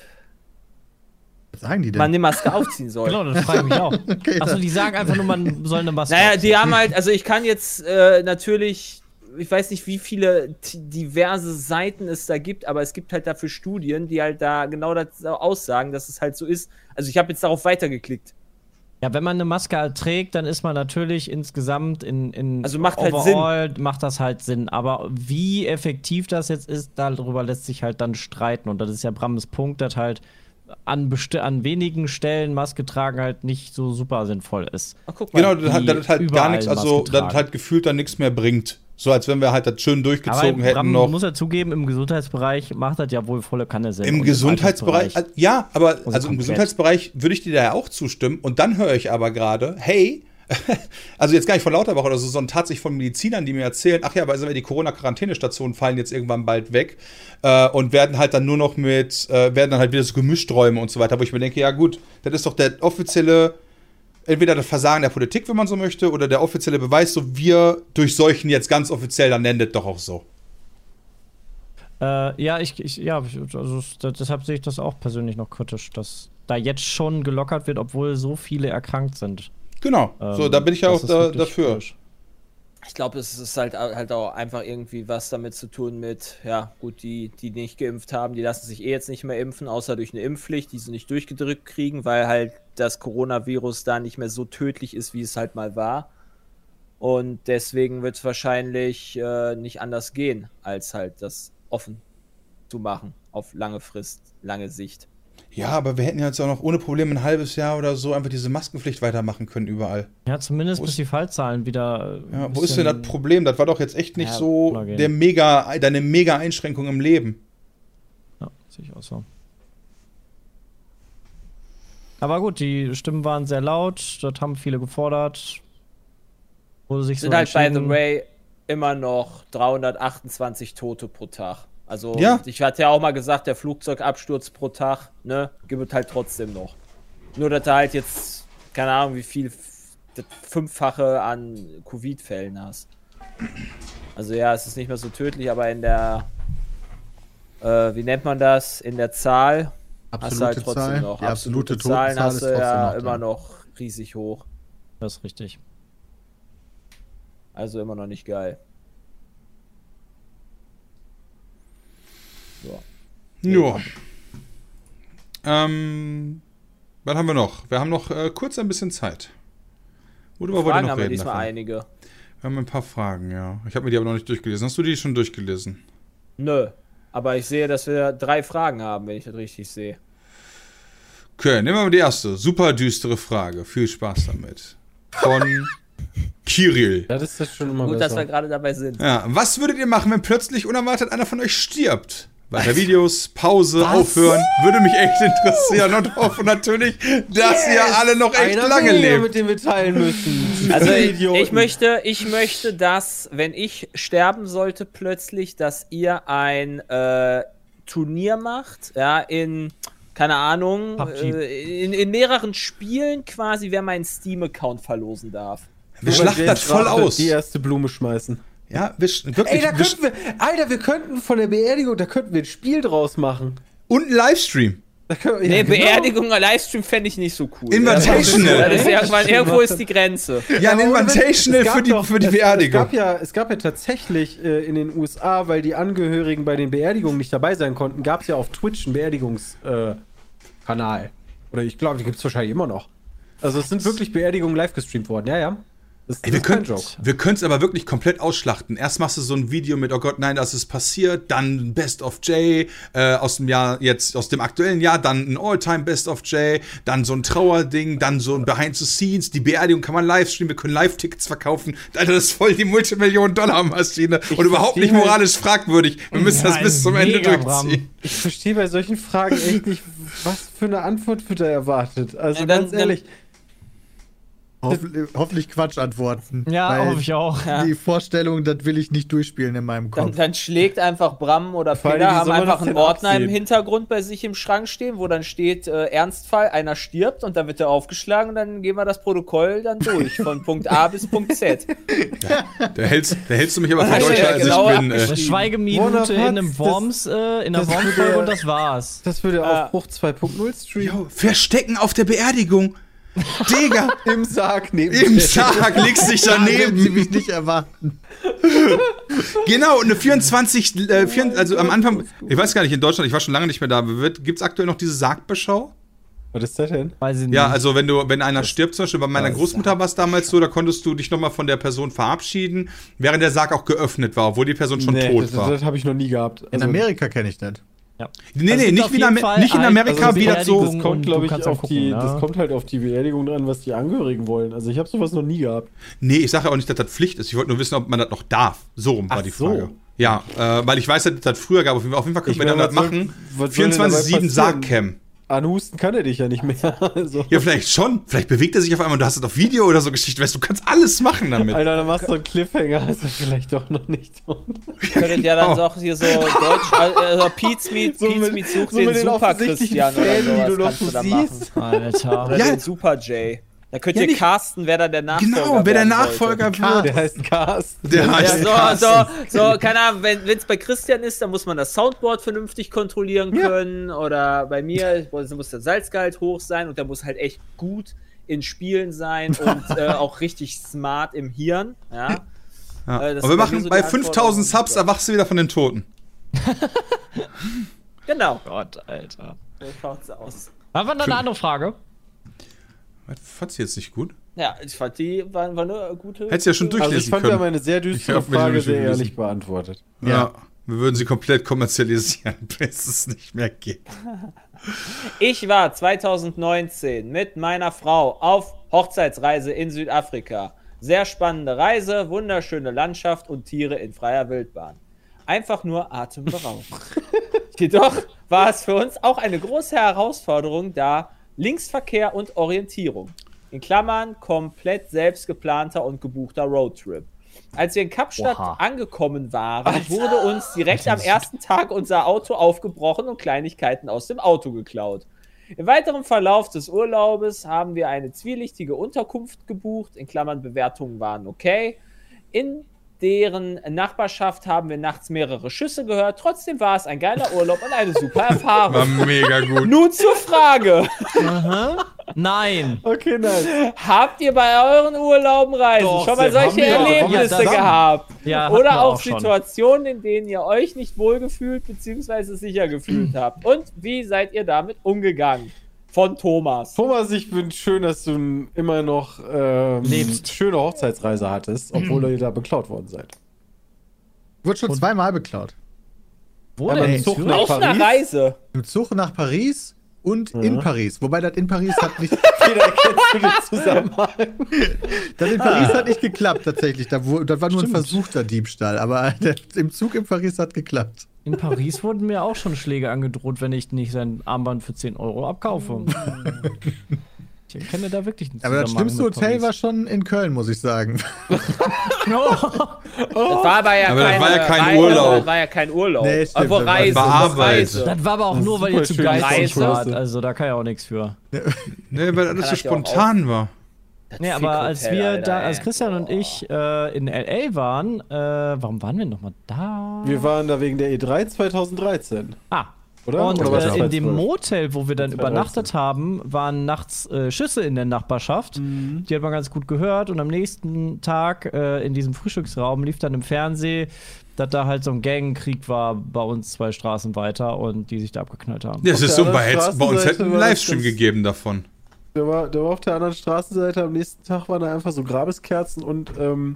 Was sagen die denn? man die Maske aufziehen soll. Genau, das frage ich mich auch. Okay, Achso, die sagen einfach nur, man soll eine Maske Naja, aufziehen. die haben halt, also ich kann jetzt äh, natürlich, ich weiß nicht, wie viele diverse Seiten es da gibt, aber es gibt halt dafür Studien, die halt da genau das aussagen, dass es halt so ist. Also ich habe jetzt darauf weitergeklickt. Ja, wenn man eine Maske halt trägt, dann ist man natürlich insgesamt in, in Also macht halt overall macht das halt Sinn. Aber wie effektiv das jetzt ist, darüber lässt sich halt dann streiten. Und das ist ja Brams Punkt, dass halt an, besti- an wenigen Stellen Maske tragen halt nicht so super sinnvoll ist. Ach, guck mal. Genau, das hat, das hat halt gar nichts, also das halt gefühlt dann nichts mehr bringt. So als wenn wir halt das schön durchgezogen Aber hätten noch. muss ja zugeben, im Gesundheitsbereich macht das ja wohl volle Kanne Sinn. Im Und Gesundheitsbereich, ja, aber Also also im komplett. Gesundheitsbereich würde ich dir da ja auch zustimmen. Und dann höre ich aber gerade, hey, also jetzt gar nicht von Lauterbach oder so, sondern tatsächlich von Medizinern, die mir erzählen, ach ja, weil die Corona-Quarantänestationen fallen jetzt irgendwann bald weg äh, und werden halt dann nur noch mit, äh, werden dann halt wieder so Gemischträume und so weiter, wo ich mir denke, ja gut, das ist doch der offizielle, entweder das Versagen der Politik, wenn man so möchte, oder der offizielle Beweis, so wir durchseuchen jetzt ganz offiziell, dann nennt doch auch so. Äh, ja, ich, ich ja, also deshalb sehe ich das auch persönlich noch kritisch, dass da jetzt schon gelockert wird, obwohl so viele erkrankt sind. Genau, so, Ähm, da bin ich ja auch da, dafür. kritisch. Ich glaube, es ist halt, halt auch einfach irgendwie was damit zu tun mit, ja, gut, die, die nicht geimpft haben, die lassen sich eh jetzt nicht mehr impfen, außer durch eine Impfpflicht, die sie nicht durchgedrückt kriegen, weil halt das Coronavirus da nicht mehr so tödlich ist, wie es halt mal war. Und deswegen wird es wahrscheinlich äh, nicht anders gehen, als halt das offen zu machen, auf lange Frist, lange Sicht. Ja, aber wir hätten ja jetzt auch noch ohne Probleme ein halbes Jahr oder so einfach diese Maskenpflicht weitermachen können überall. Ja, zumindest Wo bis ist- die Fallzahlen wieder. äh, Ja, wo ist denn das Problem? Das war doch jetzt echt nicht Ja, so der mega, deine mega Einschränkung im Leben. Ja, sehe ich auch so. Aber gut, die Stimmen waren sehr laut, das haben viele gefordert. Wurde sich Sind so halt, by the way, immer noch 328 Tote pro Tag. Also, Ja. ich hatte ja auch mal gesagt, der Flugzeugabsturz pro Tag, ne, gibt es halt trotzdem noch. Nur, dass du halt jetzt, keine Ahnung, wie viel, das Fünffache an Covid-Fällen hast. Also, ja, es ist nicht mehr so tödlich, aber in der, äh, wie nennt man das? In der Zahl hast du Absolute halt trotzdem Zahl. noch. Die absolute Zahlen Totenzahl hast ist du ja noch immer noch riesig hoch. Das ist richtig. Also immer noch nicht geil. So. Ja. Ähm, was haben wir noch? Wir haben noch äh, kurz ein bisschen Zeit. Worüber wollt ihr Fragen noch haben wir reden? diesmal davon? einige. Wir haben ein paar Fragen, ja. Ich habe mir die aber noch nicht durchgelesen. Hast du die schon durchgelesen? Nö. Aber ich sehe, dass wir drei Fragen haben, wenn ich das richtig sehe. Okay, nehmen wir mal die erste. Super düstere Frage. Viel Spaß damit. Von Kirill. Ja, das ist schon immer Gut, dass wir besser. gerade dabei sind. Ja, was würdet ihr machen, wenn plötzlich unerwartet einer von euch stirbt? Weiter Videos, Pause, aufhören. Würde mich echt interessieren und hoffe natürlich, dass ihr alle noch echt Einer lange lebt. mit dem wir teilen müssen. Also ich, ich möchte, ich möchte, dass, wenn ich sterben sollte, plötzlich, dass ihr ein äh, Turnier macht, ja, in, keine Ahnung, äh, in, in mehreren Spielen quasi, wer meinen Steam-Account verlosen darf. Wir schlachten das voll aus. Die erste Blume schmeißen. Ja, wir, wirklich. Ey, da wir, könnten wir, Alter, wir könnten von der Beerdigung, da könnten wir ein Spiel draus machen. und ein Livestream. Können, Nee, ja, genau. Beerdigung, Livestream fände ich nicht so cool. Invitational. Ja, das ist irgendwann, irgendwo ist die Grenze. Ja, ein Invitational für die, doch- für die es, Beerdigung. Es gab, ja, es gab ja tatsächlich äh, in den USA, weil die Angehörigen bei den Beerdigungen nicht dabei sein konnten, gab es ja auf Twitch einen Beerdigungskanal. Äh. Oder ich glaube, die gibt es wahrscheinlich immer noch. Also es sind wirklich Beerdigungen live gestreamt worden, ja, ja. Das, Ey, wir können Joke. wir können es aber wirklich komplett ausschlachten. Erst machst du so ein Video mit, oh Gott, nein, das ist passiert, dann Best of J äh, aus dem Jahr jetzt aus dem aktuellen Jahr, dann ein All-Time Best of J, dann so ein Trauerding, dann so ein Behind the Scenes, die Beerdigung kann man live streamen, wir können Live-Tickets verkaufen. Alter, das ist voll die Multimillionen-Dollar-Maschine und überhaupt nicht halt- moralisch fragwürdig. Wir müssen das Ja, bis zum Ende durchziehen. Ich verstehe bei solchen Fragen echt nicht, was für eine Antwort wird da erwartet. Also Ja, dann- ganz ehrlich, Hoffentlich, hoffentlich Quatschantworten. Ja, hoffe ich auch. Die Vorstellung, das will ich nicht durchspielen in meinem Dann, Kopf. dann schlägt einfach Bram oder Peter, haben einfach einen Ordner im absehen? Hintergrund bei sich im Schrank stehen, wo dann steht äh, Ernstfall, einer stirbt und dann wird er aufgeschlagen und dann gehen wir das Protokoll dann durch, von Punkt A bis Punkt Z. Da hältst, da hältst du mich aber für Ja, deutscher ja, als genau ich bin. Äh. Schweigeminute in einem das- Worms, äh, in einer das Worms-Folge und das war's. das würde Ah. Aufbruch 2.0 streamen. Verstecken auf der Beerdigung. Digga, Im Sarg neben im. Sarg legst dich Da werden sie daneben. mich nicht erwarten. Genau, eine 24, äh, 24 also am Anfang, ich weiß gar nicht, in Deutschland, ich war schon lange nicht mehr da, gibt es aktuell noch diese Sargbeschau? Was ist das denn? Weiß ich nicht. Ja, also wenn du, wenn einer stirbt, zum Beispiel bei meiner Großmutter war es damals so, da konntest du dich nochmal von der Person verabschieden, während der Sarg auch geöffnet war, obwohl die Person schon tot das, war. das habe ich noch nie gehabt. In Also, Amerika kenne ich das. Nee, Also nee, nicht, wie in, Amer nicht in Amerika, also wie das so. Das kommt, glaube ich, auf dann die, gucken, das ne? kommt halt auf die Beerdigung dran, was die Angehörigen wollen. Also ich habe sowas noch nie gehabt. Nee, ich sage ja auch nicht, dass das Pflicht ist. Ich wollte nur wissen, ob man das noch darf. So rum war Ach die so. Frage. Ja, äh, weil ich weiß, dass es das früher gab. Auf jeden Fall, auf jeden Fall können Ich wir dann meine, das machen. was soll denn dabei 24-7 passieren? Sargcam. Anhusten kann er dich ja nicht mehr. Also, Ja, vielleicht schon. Vielleicht bewegt er sich auf einmal und du hast es auf Video oder so Geschichte. Weißt du, du kannst alles machen damit. Alter, dann machst du einen Cliffhanger, also vielleicht doch noch nicht. Könntet ja dann Genau. auch hier so Deutsch, also Pete's Meet, So Pete's mit- Meet sucht so den den Super Christian oder Fäden, die sowas du noch kannst du so da siehst. machen. Alter. Oder Ja. den Super J. Da könnt Ja, ihr nicht- casten, wer da der Nachfolger Genau, wer der Nachfolger wird. Der heißt Carsten. Der heißt Ja, so, so, so, keine Ahnung, wenn es bei Christian ist, dann muss man das Soundboard vernünftig kontrollieren Ja. können. Oder bei mir muss muss der Salzgehalt hoch sein und der muss halt echt gut in Spielen sein und äh, auch richtig smart im Hirn. Ja. Ja. Äh, Und wir machen so bei die 5000 Anforderungen. Subs erwachst du wieder von den Toten. Genau. Gott, Alter. So schaut's aus. Haben wir noch eine andere Frage? Was fandst du jetzt nicht gut? Ja, ich fand die war, war eine gute. Hättest du ja schon Also ich durchlesen fand, wir können. haben eine sehr düstere Frage nicht sehr ehrlich beantwortet. Ja. Wir würden sie komplett kommerzialisieren, bis es nicht mehr geht. Ich war 2019 mit meiner Frau auf Hochzeitsreise in Südafrika. Sehr spannende Reise, wunderschöne Landschaft und Tiere in freier Wildbahn. Einfach nur atemberaubend. Jedoch war es für uns auch eine große Herausforderung, da Linksverkehr und Orientierung. In Klammern komplett selbst geplanter und gebuchter Roadtrip. Als wir in Kapstadt Oha. angekommen waren, wurde uns direkt am ersten Tag unser Auto aufgebrochen und Kleinigkeiten aus dem Auto geklaut. Im weiteren Verlauf des Urlaubes haben wir eine zwielichtige Unterkunft gebucht, in Klammern Bewertungen waren okay. In deren Nachbarschaft haben wir nachts mehrere Schüsse gehört. Trotzdem war es ein geiler Urlaub und eine super War Erfahrung. mega gut. Nun zur Frage. Nein. Okay, nein. Habt ihr bei euren Urlauben Reisen Doch, schon mal solche. Erlebnisse Ja, gehabt? Ja, Oder auch, auch. Situationen, in denen ihr euch nicht wohlgefühlt bzw. sicher gefühlt habt? Und wie seid ihr damit umgegangen? Von Thomas. Thomas, ich finde schön, dass du immer noch ähm, Lebst. schöne Hochzeitsreise hattest, obwohl ihr da beklaut worden seid. Wurde schon zweimal beklaut. Wo Aber denn? Zug nach Auf einer Paris? Reise. Im Zug nach Paris und in Paris. Wobei das in Paris hat nicht, Jeder erkennt du den Zusammenhang. das in Paris hat nicht geklappt tatsächlich. Da, wo, das war nur ein versuchter Diebstahl, aber der, im Zug in Paris hat geklappt. In Paris wurden mir auch schon Schläge angedroht, wenn ich nicht sein Armband für 10 Euro abkaufe. ich erkenne da wirklich einen Aber das schlimmste Hotel Paris. war schon in Köln, muss ich sagen. Das war aber ja, Aber das keine, war ja kein Reise, Urlaub. Das war ja kein Urlaub. Nee, stimmt, Obwohl das war- Reise. das war Arbeit. Reise. Das war aber auch nur, weil ihr zu Reise. wart. Also da kann ja auch nichts für. Ne, weil alles so das spontan war. Nee, aber Fick-Hotel, als wir Alter, da, als Christian und ich äh, in LA waren, äh, warum waren wir nochmal da? Wir waren da wegen der E3 2013. ah. Oder? Und Oder war das äh, in dem 2012? Motel, wo wir dann 2013. übernachtet haben, waren nachts äh, Schüsse in der Nachbarschaft. Mhm. Die hat man ganz gut gehört. Und am nächsten Tag äh, in diesem Frühstücksraum lief dann im Fernsehen, dass da halt so ein Gangkrieg war bei uns zwei Straßen weiter und die sich da abgeknallt haben. Ja, es ist so, bei, hätt's- bei uns hätten Straßenseite einen Livestream gegeben davon. Der war, der war auf der anderen Straßenseite. Am nächsten Tag waren da einfach so Grabeskerzen und ähm,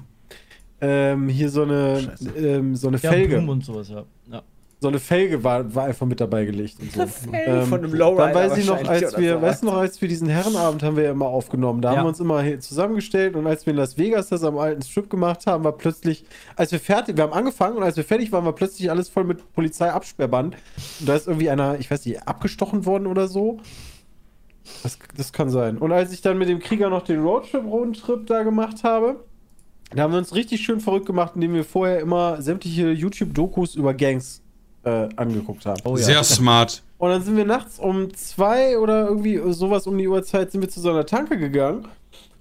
ähm, hier so eine, ähm, so eine Ja, Felge. Blumen und sowas, ja. ja. So eine Felge war, war einfach mit dabei gelegt. Und so. Felge von einem Lowrider Dann weiß ich noch, als wir, so. weißt du noch, als wir diesen Herrenabend haben wir ja immer aufgenommen. Da Ja. haben wir uns immer hier zusammengestellt und als wir in Las Vegas das am alten Strip gemacht haben, war plötzlich, als wir fertig, wir haben angefangen und als wir fertig waren, war plötzlich alles voll mit Polizeiabsperrband. Und da ist irgendwie einer, ich weiß nicht, abgestochen worden oder so. Das, das kann sein. Und als ich dann mit dem Krieger noch den Roadtrip-Roadtrip da gemacht habe, da haben wir uns richtig schön verrückt gemacht, indem wir vorher immer sämtliche YouTube-Dokus über Gangs äh, angeguckt haben. Oh ja. Sehr smart. Und dann sind wir nachts um zwei oder irgendwie sowas um die Uhrzeit sind wir zu so einer Tanke gegangen.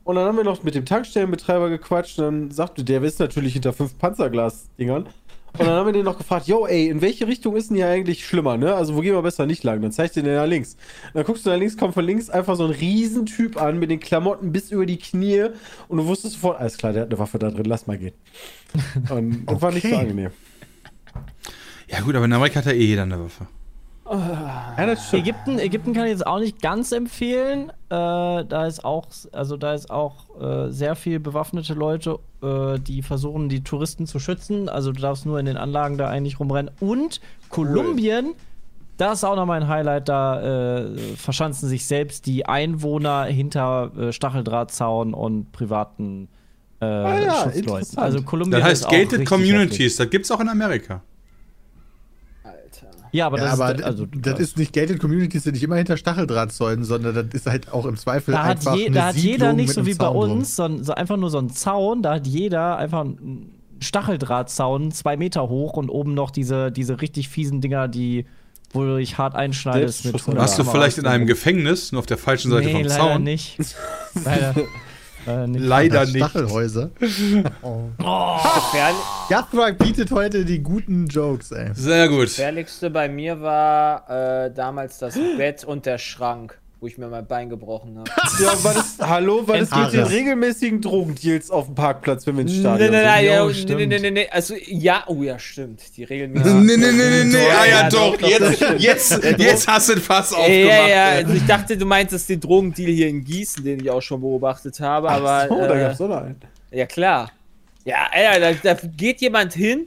Und dann haben wir noch mit dem Tankstellenbetreiber gequatscht. Und dann sagte der, ist natürlich hinter fünf Panzerglas-Dingern. Und dann haben wir den noch gefragt, yo, ey, in welche Richtung ist denn hier eigentlich schlimmer, ne? Also wo gehen wir besser nicht lang? Dann zeigt dir der nach links. Und dann guckst du nach links, kommt von links einfach so ein Riesentyp an mit den Klamotten bis über die Knie. Und du wusstest sofort, alles klar, der hat eine Waffe da drin, lass mal gehen. Und das war nicht so Okay. angenehm. Ja gut, aber in Amerika hat ja eh jeder eine Waffe. Ja, das stimmt. Ägypten, Ägypten kann ich jetzt auch nicht ganz empfehlen. Äh, da ist auch, also da ist auch äh, sehr viel bewaffnete Leute, äh, die versuchen, die Touristen zu schützen. Also du darfst nur in den Anlagen da eigentlich rumrennen. Und Kolumbien, das ist auch noch mein Highlight. Da äh, verschanzen sich selbst die Einwohner hinter äh, Stacheldrahtzaun und privaten äh, ja, Schutzleuten. Also Kolumbien Das ist heißt auch Gated Communities, das gibt's auch in Amerika. Ja, aber Ja, das aber ist also das ist nicht Gated Communities, sind nicht immer hinter Stacheldrahtzäunen, sondern das ist halt auch im Zweifel Da hat, einfach je, eine da hat jeder Siedlung nicht mit so wie bei uns, so, ein- so einfach nur so einen Zaun. Da hat jeder einfach einen Stacheldrahtzaun, zwei Meter hoch und oben noch diese, diese richtig fiesen Dinger, die, wo du dich hart einschneidest mit Selbstschuss- 100 Warst du vielleicht in einem Gefängnis, nur auf der falschen Seite nee, vom leider Zaun? nicht. leider, leider nicht. Leider nicht. Stachelhäuser. Gefährlich, Gathrak bietet heute die guten Jokes, ey. Sehr gut. gefährlichste bei mir war äh, damals das Bett und der Schrank, wo ich mir mein Bein gebrochen habe. Ja, war das, hallo, war das mit Endhaare. den regelmäßigen Drogendeals auf dem Parkplatz, wenn wir ins Nein, Stadion nein, nein, sind? ja, Jo, nee, stimmt. nee, nee, nee, nee, also ja, oh ja, stimmt, die Regeln. Nee, nee, nee, nee, nee, Ja, ah ja, ja, doch, doch, doch, jetzt, das jetzt, jetzt hast du den Fass aufgemacht. Ja, ja, ey. also ich dachte, du meintest den Drogendeal hier in Gießen, den ich auch schon beobachtet habe, aber. so, da äh, gab's doch noch einen. Ja, klar. Ja, Alter, da, da geht jemand hin,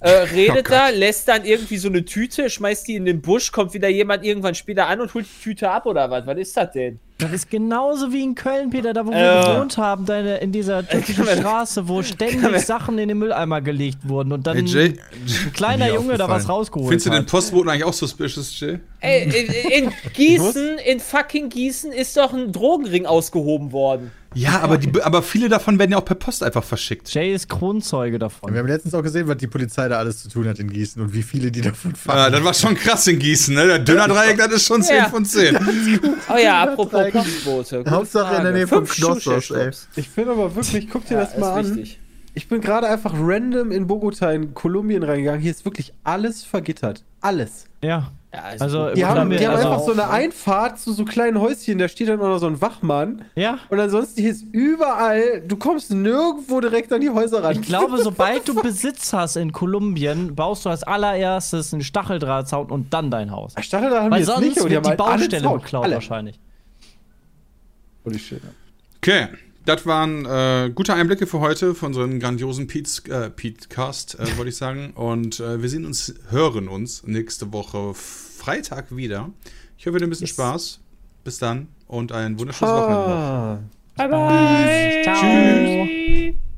äh, redet Oh da, lässt dann irgendwie so eine Tüte, schmeißt die in den Busch, kommt wieder jemand irgendwann später an und holt die Tüte ab oder was? Was ist das denn? Das ist genauso wie in Köln, Peter, da wo wir Äh. gewohnt haben, deine, in dieser türkischen kann mir- Straße, wo ständig Sachen in den Mülleimer gelegt wurden und dann Hey, Jay, ein kleiner Junge da was rausgeholt findest du den hat. Postboten eigentlich auch suspicious, Jay? Ey, in, in Gießen, in fucking Gießen ist doch ein Drogenring ausgehoben worden. Ja, aber, die, aber viele davon werden ja auch per Post einfach verschickt. Jay ist Kronzeuge davon. Wir haben letztens auch gesehen, was die Polizei da alles zu tun hat in Gießen und wie viele die davon fahren. Ah, das war schon krass in Gießen, ne? Der Döner-Dreieck, das ist schon 10 Ja. von 10. Oh ja, apropos gute Hauptsache in der. Nähe vom Fünf Knossos, Schuhschellstops. Ich finde aber wirklich, guck dir Ja, das mal ist an. wichtig. Ich bin gerade einfach random in Bogota in Kolumbien reingegangen. Hier ist wirklich alles vergittert. Alles. Ja. Ja, ist Also, gut. Die haben, die haben also einfach so eine ne? Einfahrt zu so kleinen Häuschen, da steht dann auch noch so ein Wachmann. Ja. Und ansonsten hier ist überall, du kommst nirgendwo direkt an die Häuser ran. Ich glaube, sobald du Besitz hast in Kolumbien, baust du als allererstes einen Stacheldrahtzaun und dann dein Haus. Stachel da haben Weil die jetzt sonst nicht, aber die wird haben die halt alle Baustelle beklaut alle. wahrscheinlich. Holy shit. Okay, das waren äh, gute Einblicke für heute von so einem grandiosen Pete's, äh, Pete-Cast, äh, wollte ich sagen. Und äh, wir sehen uns, hören uns nächste Woche Freitag wieder. Ich hoffe, ihr habt ein bisschen Yes. Spaß. Bis dann und ein wunderschönes Wochenende noch. Bye bye. Ciao. Tschüss.